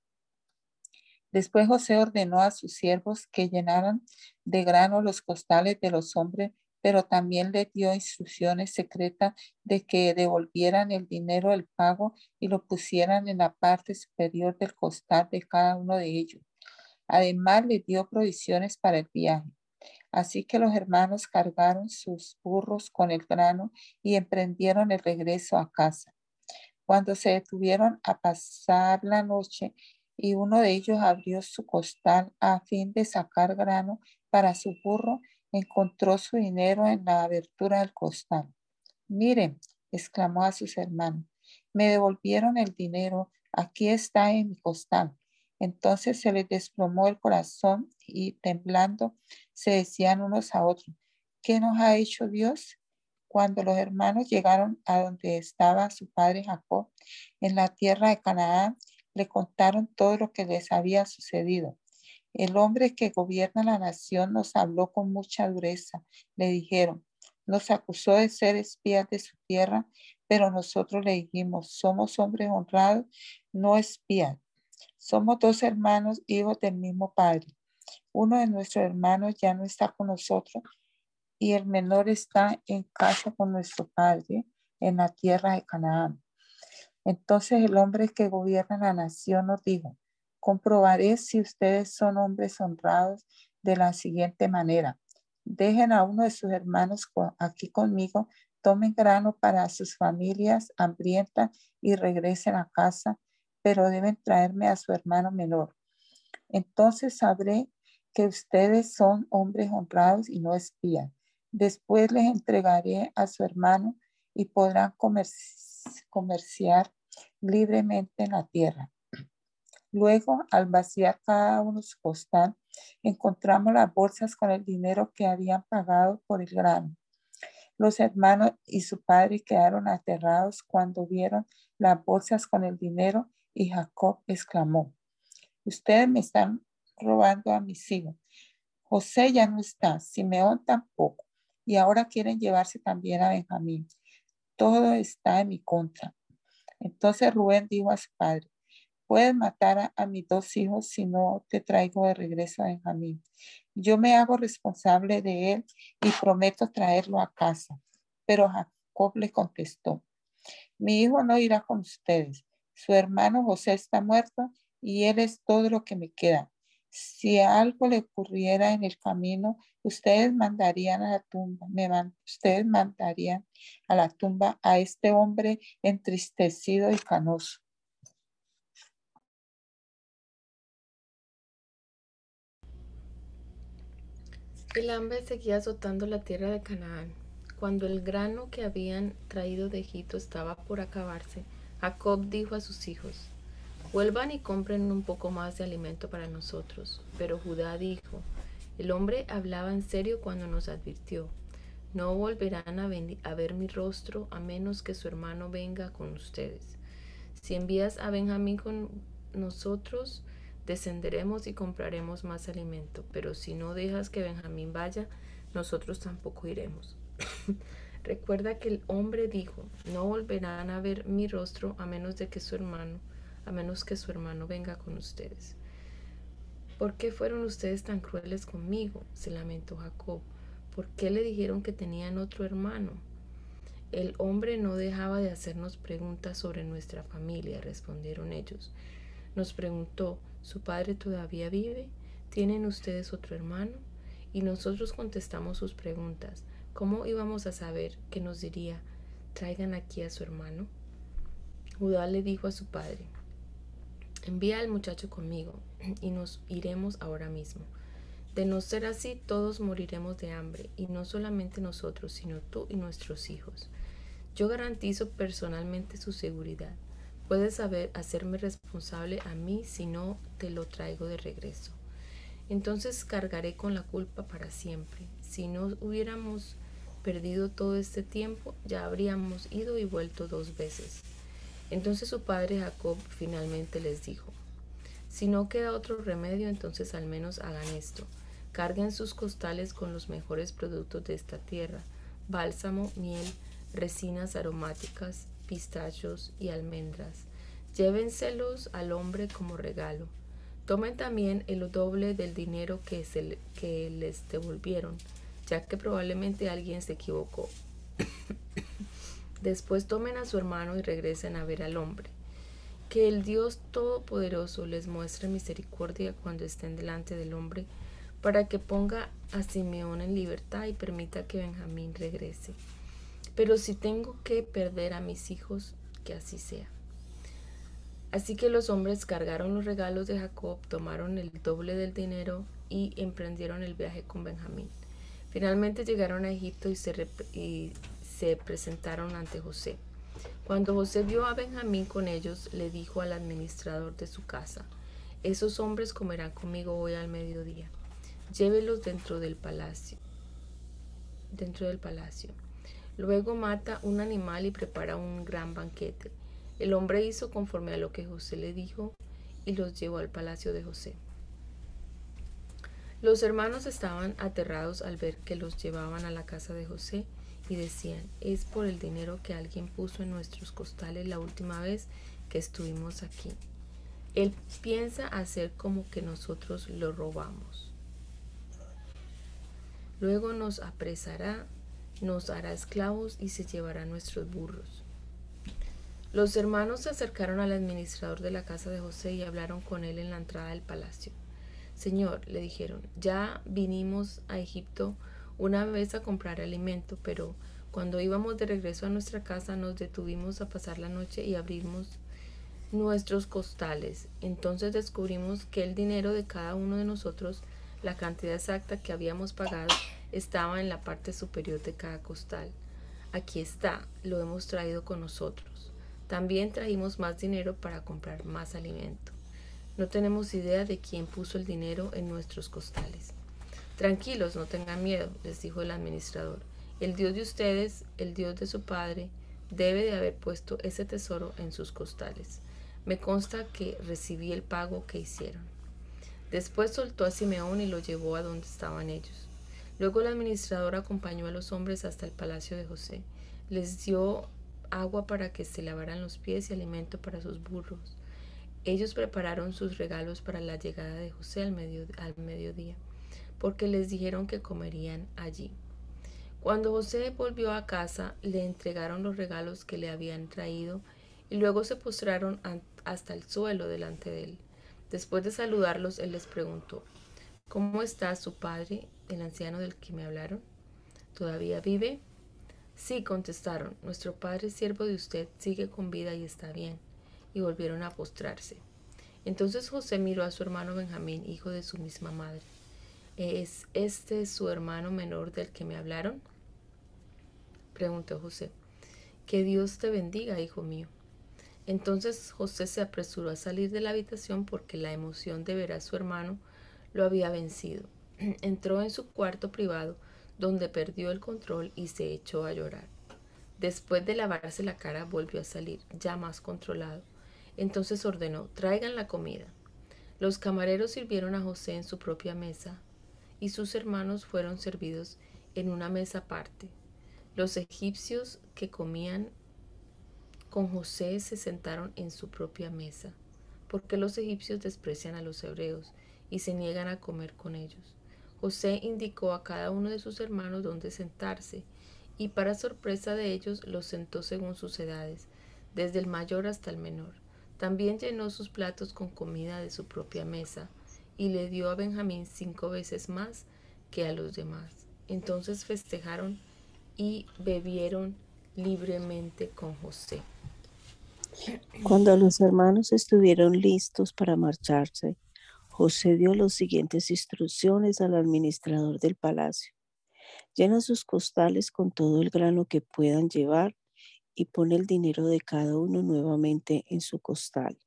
Después José ordenó a sus siervos que llenaran de grano los costales de los hombres pero también le dio instrucciones secretas de que devolvieran el dinero del pago y lo pusieran en la parte superior del costal de cada uno de ellos. Además, le dio provisiones para el viaje. Así que los hermanos cargaron sus burros con el grano y emprendieron el regreso a casa. Cuando se detuvieron a pasar la noche y uno de ellos abrió su costal a fin de sacar grano para su burro, encontró su dinero en la abertura del costal. Miren, exclamó a sus hermanos, me devolvieron el dinero, aquí está en mi costal. Entonces se les desplomó el corazón y temblando se decían unos a otros, ¿qué nos ha hecho Dios? Cuando los hermanos llegaron a donde estaba su padre Jacob, en la tierra de Canaán, le contaron todo lo que les había sucedido. El hombre que gobierna la nación nos habló con mucha dureza. Le dijeron, nos acusó de ser espías de su tierra, pero nosotros le dijimos, somos hombres honrados, no espías. Somos dos hermanos, hijos del mismo padre. Uno de nuestros hermanos ya no está con nosotros y el menor está en casa con nuestro padre en la tierra de Canaán. Entonces el hombre que gobierna la nación nos dijo, Comprobaré si ustedes son hombres honrados de la siguiente manera. Dejen a uno de sus hermanos aquí conmigo, tomen grano para sus familias hambrientas y regresen a casa, pero deben traerme a su hermano menor. Entonces sabré que ustedes son hombres honrados y no espías. Después les entregaré a su hermano y podrán comerciar libremente en la tierra. Luego, al vaciar cada uno su costal, encontramos las bolsas con el dinero que habían pagado por el grano. Los hermanos y su padre quedaron aterrados cuando vieron las bolsas con el dinero y Jacob exclamó, ustedes me están robando a mis hijos. José ya no está, Simeón tampoco, y ahora quieren llevarse también a Benjamín. Todo está en mi contra. Entonces Rubén dijo a su padre, puedes matar a, mis dos hijos si no te traigo de regreso a Benjamín. Yo me hago responsable de él y prometo traerlo a casa. Pero Jacob le contestó, mi hijo no irá con ustedes. Su hermano José está muerto y él es todo lo que me queda. Si algo le ocurriera en el camino, ustedes mandarían a la tumba, me ustedes mandarían a la tumba a este hombre entristecido y canoso.
El hambre seguía azotando la tierra de Canaán. Cuando el grano que habían traído de Egipto estaba por acabarse, Jacob dijo a sus hijos, Vuelvan y compren un poco más de alimento para nosotros. Pero Judá dijo, el hombre hablaba en serio cuando nos advirtió, no volverán a, a, ver mi rostro a menos que su hermano venga con ustedes. Si envías a Benjamín con nosotros, descenderemos y compraremos más alimento, pero si no dejas que Benjamín vaya, nosotros tampoco iremos. Recuerda que el hombre dijo, no volverán a ver mi rostro a menos de que su hermano, a menos que su hermano venga con ustedes. ¿Por qué fueron ustedes tan crueles conmigo? se lamentó Jacob. ¿Por qué le dijeron que tenían otro hermano? El hombre no dejaba de hacernos preguntas sobre nuestra familia, respondieron ellos. Nos preguntó, ¿Su padre todavía vive? ¿Tienen ustedes otro hermano? Y nosotros contestamos sus preguntas. ¿Cómo íbamos a saber que nos diría, traigan aquí a su hermano? Judá le dijo a su padre, envía al muchacho conmigo y nos iremos ahora mismo. De no ser así, todos moriremos de hambre, y no solamente nosotros, sino tú y nuestros hijos. Yo garantizo personalmente su seguridad. Puedes saber hacerme responsable a mí si no te lo traigo de regreso. Entonces cargaré con la culpa para siempre. Si no hubiéramos perdido todo este tiempo, ya habríamos ido y vuelto dos veces. Entonces su padre Jacob finalmente les dijo, si no queda otro remedio, entonces al menos hagan esto. Carguen sus costales con los mejores productos de esta tierra, bálsamo, miel, resinas aromáticas, pistachos y almendras. Llévenselos al hombre como regalo. Tomen también el doble del dinero que, se, que les devolvieron, ya que probablemente alguien se equivocó. Después tomen a su hermano y regresen a ver al hombre. Que el Dios Todopoderoso les muestre misericordia cuando estén delante del hombre, para que ponga a Simeón en libertad y permita que Benjamín regrese. Pero si tengo que perder a mis hijos, que así sea. Así que los hombres cargaron los regalos de Jacob, tomaron el doble del dinero y emprendieron el viaje con Benjamín. Finalmente llegaron a Egipto y se, presentaron ante José. Cuando José vio a Benjamín con ellos, le dijo al administrador de su casa, esos hombres comerán conmigo hoy al mediodía. Llévelos dentro del palacio. Dentro del palacio. Luego mata un animal y prepara un gran banquete. El hombre hizo conforme a lo que José le dijo y los llevó al palacio de José. Los hermanos estaban aterrados al ver que los llevaban a la casa de José y decían, es por el dinero que alguien puso en nuestros costales la última vez que estuvimos aquí. Él piensa hacer como que nosotros lo robamos. Luego nos apresará nos hará esclavos y se llevará nuestros burros. Los hermanos se acercaron al administrador de la casa de José y hablaron con él en la entrada del palacio. Señor, le dijeron, ya vinimos a Egipto una vez a comprar alimento, pero cuando íbamos de regreso a nuestra casa nos detuvimos a pasar la noche y abrimos nuestros costales. Entonces descubrimos que el dinero de cada uno de nosotros, la cantidad exacta que habíamos pagado, estaba en la parte superior de cada costal. Aquí está, lo hemos traído con nosotros. También trajimos más dinero para comprar más alimento. No tenemos idea de quién puso el dinero en nuestros costales. Tranquilos, no tengan miedo, les dijo el administrador. El Dios de ustedes, el Dios de su padre, debe de haber puesto ese tesoro en sus costales. Me consta que recibí el pago que hicieron. Después soltó a Simeón y lo llevó a donde estaban ellos. Luego el administrador acompañó a los hombres hasta el palacio de José. Les dio agua para que se lavaran los pies y alimento para sus burros. Ellos prepararon sus regalos para la llegada de José al, al mediodía, porque les dijeron que comerían allí. Cuando José volvió a casa, le entregaron los regalos que le habían traído y luego se postraron hasta el suelo delante de él. Después de saludarlos, él les preguntó, ¿Cómo está su padre, el anciano del que me hablaron? ¿Todavía vive? Sí, contestaron, nuestro padre siervo de usted sigue con vida y está bien. Y volvieron a postrarse. Entonces José miró a su hermano Benjamín, hijo de su misma madre. ¿Es este su hermano menor del que me hablaron? preguntó José. Que Dios te bendiga, hijo mío. Entonces José se apresuró a salir de la habitación porque la emoción de ver a su hermano lo había vencido. Entró en su cuarto privado, donde perdió el control y se echó a llorar. Después de lavarse la cara, volvió a salir, ya más controlado. Entonces ordenó, traigan la comida. Los camareros sirvieron a José en su propia mesa, y sus hermanos fueron servidos en una mesa aparte. Los egipcios que comían con José se sentaron en su propia mesa, porque los egipcios desprecian a los hebreos y se niegan a comer con ellos. José indicó a cada uno de sus hermanos dónde sentarse, y para sorpresa de ellos los sentó según sus edades, desde el mayor hasta el menor. También llenó sus platos con comida de su propia mesa, y le dio a Benjamín cinco veces más que a los demás. Entonces festejaron y bebieron libremente con José.
Cuando los hermanos estuvieron listos para marcharse, José dio las siguientes instrucciones al administrador del palacio. Llena sus costales con todo el grano que puedan llevar y pone el dinero de cada uno nuevamente en su costal.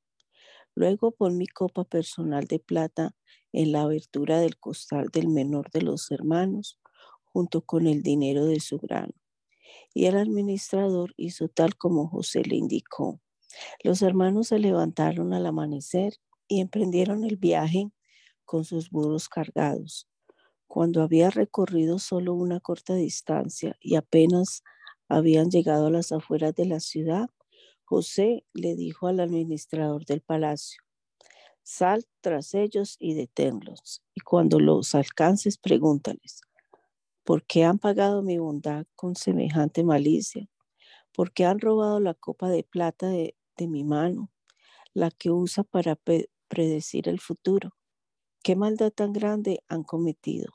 Luego pon mi copa personal de plata en la abertura del costal del menor de los hermanos junto con el dinero de su grano. Y el administrador hizo tal como José le indicó. Los hermanos se levantaron al amanecer y emprendieron el viaje con sus burros cargados. Cuando había recorrido solo una corta distancia y apenas habían llegado a las afueras de la ciudad, José le dijo al administrador del palacio, sal tras ellos y deténlos, y cuando los alcances pregúntales, ¿Por qué han pagado mi bondad con semejante malicia? ¿Por qué han robado la copa de plata de, mi mano, la que usa para predecir el futuro? ¿Qué maldad tan grande han cometido?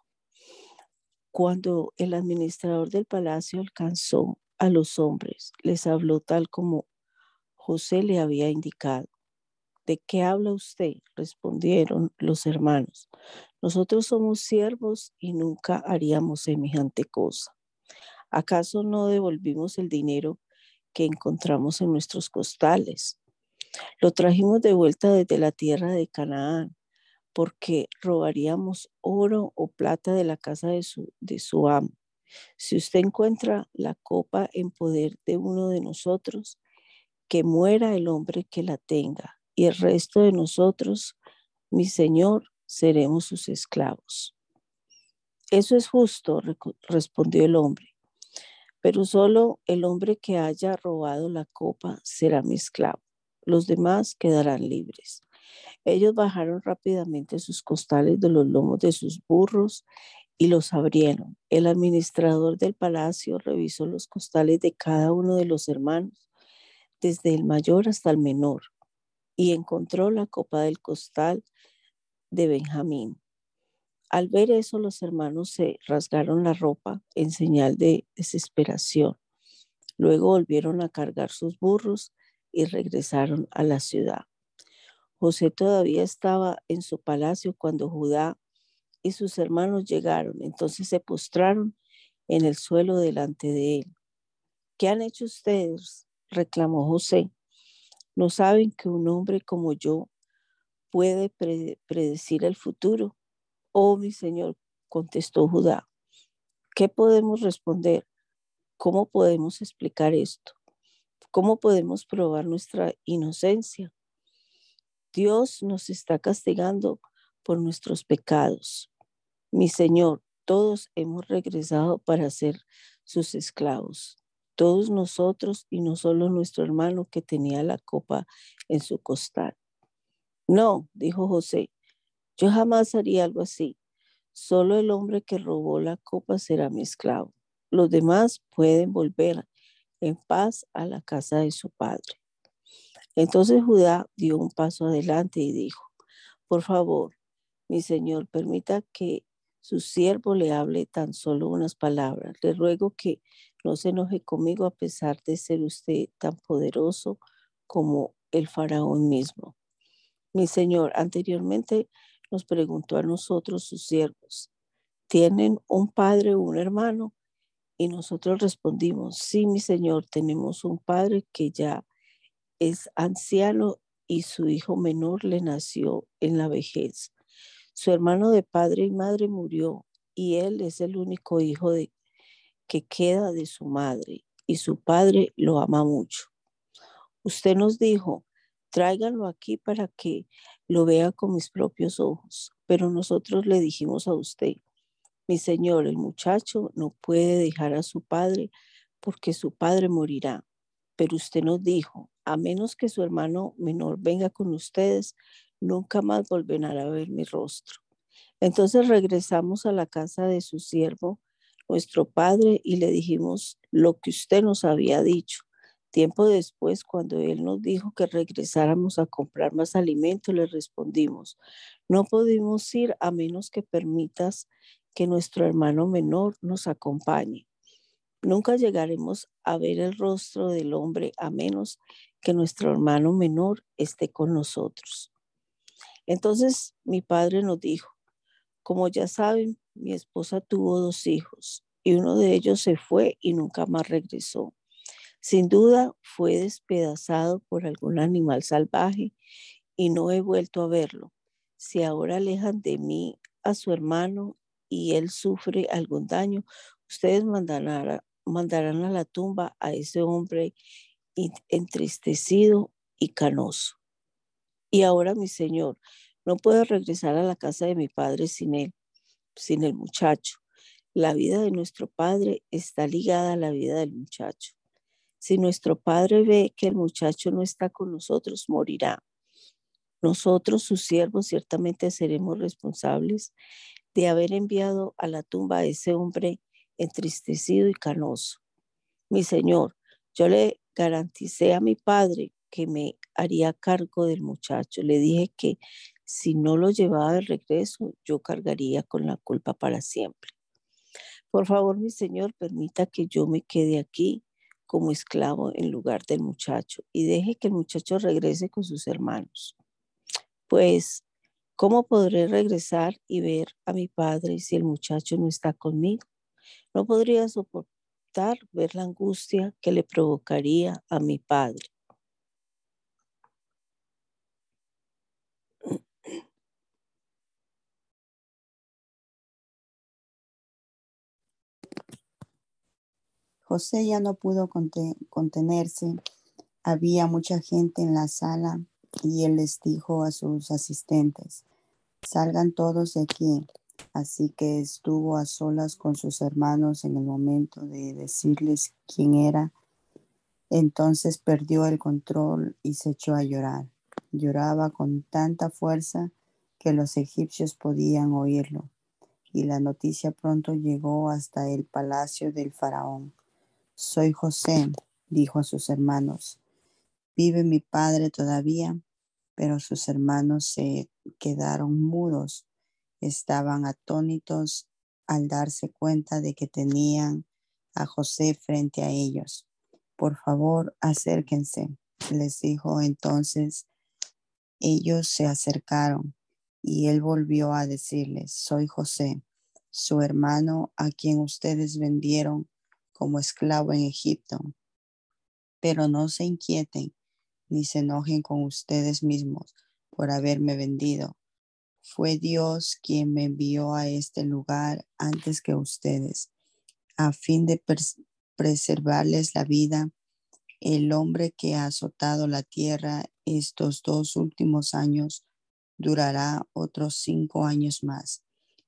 Cuando el administrador del palacio alcanzó a los hombres, les habló tal como José le había indicado. ¿De qué habla usted? respondieron los hermanos. Nosotros somos siervos y nunca haríamos semejante cosa. ¿Acaso no devolvimos el dinero que encontramos en nuestros costales? Lo trajimos de vuelta desde la tierra de Canaán, porque robaríamos oro o plata de la casa de su, de su amo. Si usted encuentra la copa en poder de uno de nosotros, que muera el hombre que la tenga, y el resto de nosotros, mi Señor, seremos sus esclavos. Eso es justo, respondió el hombre, pero solo el hombre que haya robado la copa será mi esclavo. Los demás quedarán libres. Ellos bajaron rápidamente sus costales de los lomos de sus burros y los abrieron. El administrador del palacio revisó los costales de cada uno de los hermanos, desde el mayor hasta el menor, y encontró la copa del costal de Benjamín. Al ver eso, los hermanos se rasgaron la ropa en señal de desesperación. Luego volvieron a cargar sus burros y regresaron a la ciudad. José todavía estaba en su palacio cuando Judá y sus hermanos llegaron. Entonces se postraron en el suelo delante de él. ¿Qué han hecho ustedes? reclamó José. ¿No saben que un hombre como yo puede predecir el futuro? Oh, mi señor, contestó Judá. ¿Qué podemos responder? ¿Cómo podemos explicar esto? ¿Cómo podemos probar nuestra inocencia? Dios nos está castigando por nuestros pecados. Mi Señor, todos hemos regresado para ser sus esclavos. Todos nosotros y no solo nuestro hermano que tenía la copa en su costal. No, dijo José, yo jamás haría algo así. Solo el hombre que robó la copa será mi esclavo. Los demás pueden volver en paz a la casa de su padre. Entonces Judá dio un paso adelante y dijo, por favor, mi señor, permita que su siervo le hable tan solo unas palabras. Le ruego que no se enoje conmigo a pesar de ser usted tan poderoso como el faraón mismo. Mi señor, anteriormente nos preguntó a nosotros, sus siervos, ¿tienen un padre o un hermano? Y nosotros respondimos, sí, mi señor, tenemos un padre que ya es anciano y su hijo menor le nació en la vejez. Su hermano de padre y madre murió y él es el único hijo que queda de su madre y su padre lo ama mucho. Usted nos dijo, tráiganlo aquí para que lo vea con mis propios ojos. Pero nosotros le dijimos a usted, mi señor, el muchacho no puede dejar a su padre porque su padre morirá. Pero usted nos dijo, a menos que su hermano menor venga con ustedes, nunca más volverán a ver mi rostro. Entonces regresamos a la casa de su siervo, nuestro padre, y le dijimos lo que usted nos había dicho. Tiempo después, cuando él nos dijo que regresáramos a comprar más alimento, le respondimos, no podemos ir a menos que permitas que nuestro hermano menor nos acompañe. Nunca llegaremos a ver el rostro del hombre a menos que nuestro hermano menor esté con nosotros. Entonces mi padre nos dijo, como ya saben, mi esposa tuvo dos hijos y uno de ellos se fue y nunca más regresó. Sin duda fue despedazado por algún animal salvaje y no he vuelto a verlo. Si ahora alejan de mí a su hermano y él sufre algún daño, ustedes mandarán a, mandarán a la tumba a ese hombre entristecido y canoso. Y ahora, mi Señor, no puedo regresar a la casa de mi padre sin él, sin el muchacho. La vida de nuestro padre está ligada a la vida del muchacho. Si nuestro padre ve que el muchacho no está con nosotros, morirá. Nosotros, sus siervos, ciertamente seremos responsables de haber enviado a la tumba a ese hombre entristecido y canoso. Mi Señor, yo le garanticé a mi padre que me haría cargo del muchacho. Le dije que si no lo llevaba de regreso, yo cargaría con la culpa para siempre. Por favor, mi Señor, permita que yo me quede aquí como esclavo en lugar del muchacho y deje que el muchacho regrese con sus hermanos. Pues, ¿cómo podré regresar y ver a mi padre si el muchacho no está conmigo? No podría soportar ver la angustia que le provocaría a mi padre.
José ya no pudo contenerse. Había mucha gente en la sala y él les dijo a sus asistentes, salgan todos de aquí. Así que estuvo a solas con sus hermanos en el momento de decirles quién era. Entonces perdió el control y se echó a llorar. Lloraba con tanta fuerza que los egipcios podían oírlo. Y la noticia pronto llegó hasta el palacio del faraón. Soy José, dijo a sus hermanos. Vive mi padre todavía, pero sus hermanos se quedaron mudos. Estaban atónitos al darse cuenta de que tenían a José frente a ellos. Por favor, acérquense, les dijo entonces. Ellos se acercaron Y él volvió a decirles, soy José, su hermano a quien ustedes vendieron como esclavo en Egipto. Pero no se inquieten ni se enojen con ustedes mismos por haberme vendido. Fue Dios quien me envió a este lugar antes que ustedes, a fin de preservarles la vida. El hombre que ha azotado la tierra estos dos últimos años durará otros cinco años más,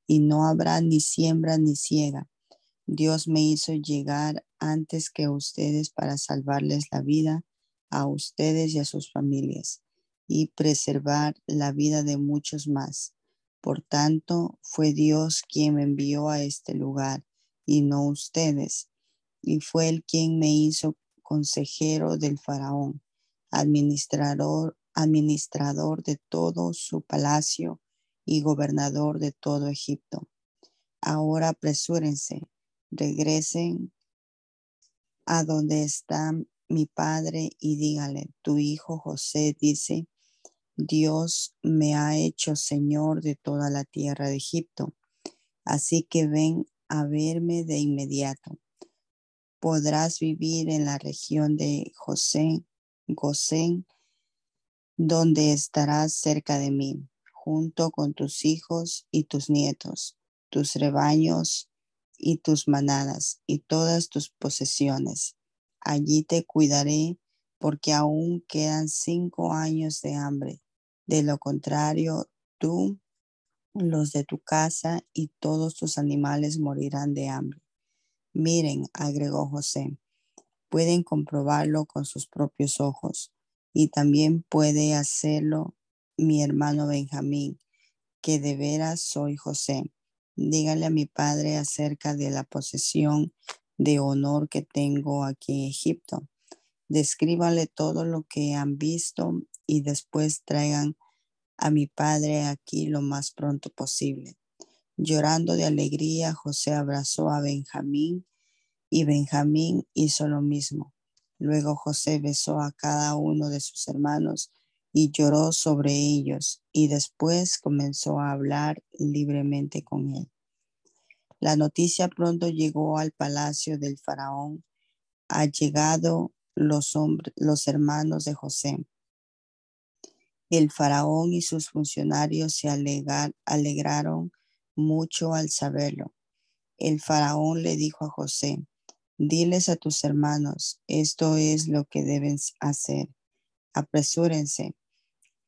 y no habrá ni siembra ni ciega. Dios me hizo llegar antes que ustedes para salvarles la vida a ustedes y a sus familias y preservar la vida de muchos más. Por tanto, fue Dios quien me envió a este lugar y no ustedes. Y fue él quien me hizo consejero del faraón, administrador, administrador de todo su palacio y gobernador de todo Egipto. Ahora apresúrense, regresen a donde está mi padre y dígale, tu hijo José dice, Dios me ha hecho Señor de toda la tierra de Egipto. Así que ven a verme de inmediato. Podrás vivir en la región de José, Gosén, donde estarás cerca de mí, junto con tus hijos y tus nietos, tus rebaños y tus manadas y todas tus posesiones. Allí te cuidaré porque aún quedan cinco años de hambre de lo contrario, tú, los de tu casa y todos tus animales morirán de hambre. Miren, agregó José, pueden comprobarlo con sus propios ojos y también puede hacerlo mi hermano Benjamín, que de veras soy José. Dígale a mi padre acerca de la posesión de honor que tengo aquí en Egipto. Descríbale todo lo que han visto y después traigan a mi padre aquí lo más pronto posible. Llorando de alegría, José abrazó a Benjamín y Benjamín hizo lo mismo. Luego José besó a cada uno de sus hermanos y lloró sobre ellos y después comenzó a hablar libremente con él. La noticia pronto llegó al palacio del faraón. Ha llegado los, hombres, los hermanos de José. El faraón y sus funcionarios se alegraron mucho al saberlo. El faraón le dijo a José, diles a tus hermanos, esto es lo que deben hacer. Apresúrense,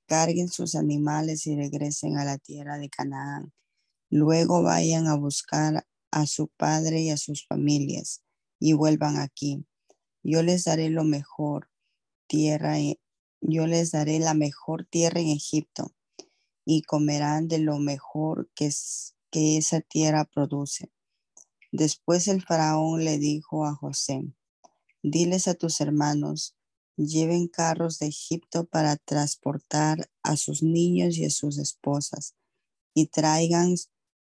carguen sus animales y regresen a la tierra de Canaán. Luego vayan a buscar a su padre y a sus familias y vuelvan aquí. Yo les daré lo mejor, tierra yo les daré la mejor tierra en Egipto y comerán de lo mejor que, que esa tierra produce. Después el faraón le dijo a José, diles a tus hermanos, lleven carros de Egipto para transportar a sus niños y a sus esposas y traigan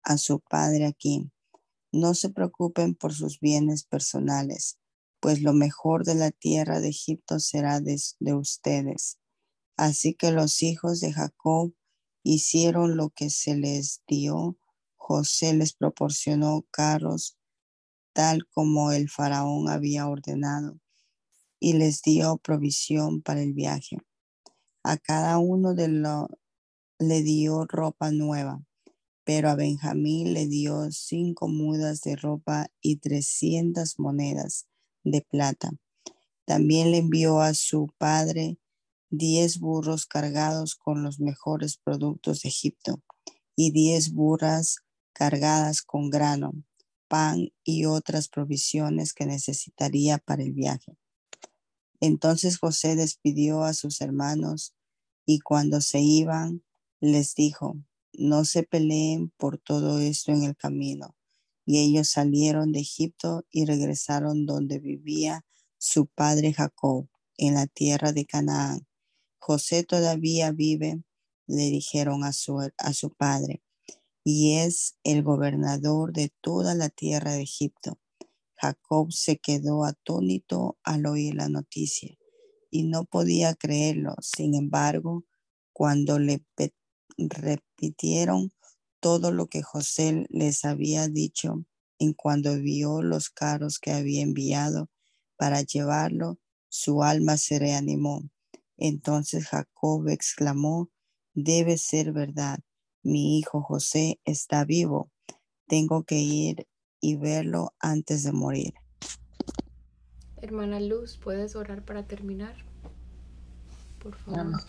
a su padre aquí. No se preocupen por sus bienes personales pues lo mejor de la tierra de Egipto será de, ustedes. Así que los hijos de Jacob hicieron lo que se les dio. José les proporcionó carros tal como el faraón había ordenado y les dio provisión para el viaje. A cada uno de los le dio ropa nueva, pero a Benjamín le dio cinco mudas de ropa y trescientas monedas de plata. También le envió a su padre diez burros cargados con los mejores productos de Egipto y diez burras cargadas con grano, pan y otras provisiones que necesitaría para el viaje. Entonces José despidió a sus hermanos y cuando se iban les dijo, no se peleen por todo esto en el camino, y ellos salieron de Egipto y regresaron donde vivía su padre Jacob, en la tierra de Canaán. José todavía vive, le dijeron a su, a su padre, y es el gobernador de toda la tierra de Egipto. Jacob se quedó atónito al oír la noticia y no podía creerlo. Sin embargo, cuando le, repitieron todo lo que José les había dicho en cuando vio los carros que había enviado para llevarlo, su alma se reanimó. Entonces Jacob exclamó, debe ser verdad, mi hijo José está vivo, tengo que ir y verlo antes de morir.
Hermana Luz, ¿puedes orar para terminar? Por favor.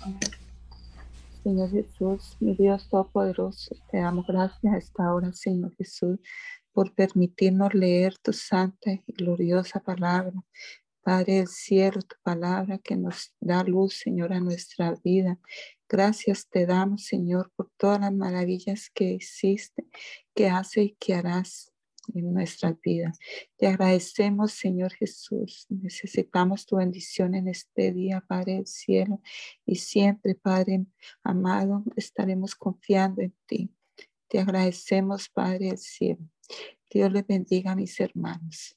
Señor Jesús, mi Dios Todopoderoso, te damos gracias a esta hora, Señor Jesús, por permitirnos leer tu santa y gloriosa palabra. Padre del cielo, tu palabra que nos da luz, Señor, a nuestra vida. Gracias te damos, Señor, por todas las maravillas que hiciste, que hace y que harás en nuestra vida. Te agradecemos, Señor Jesús. Necesitamos tu bendición en este día, Padre del cielo. Y siempre, Padre amado, estaremos confiando en ti. Te agradecemos, Padre del cielo. Dios les bendiga a mis hermanos.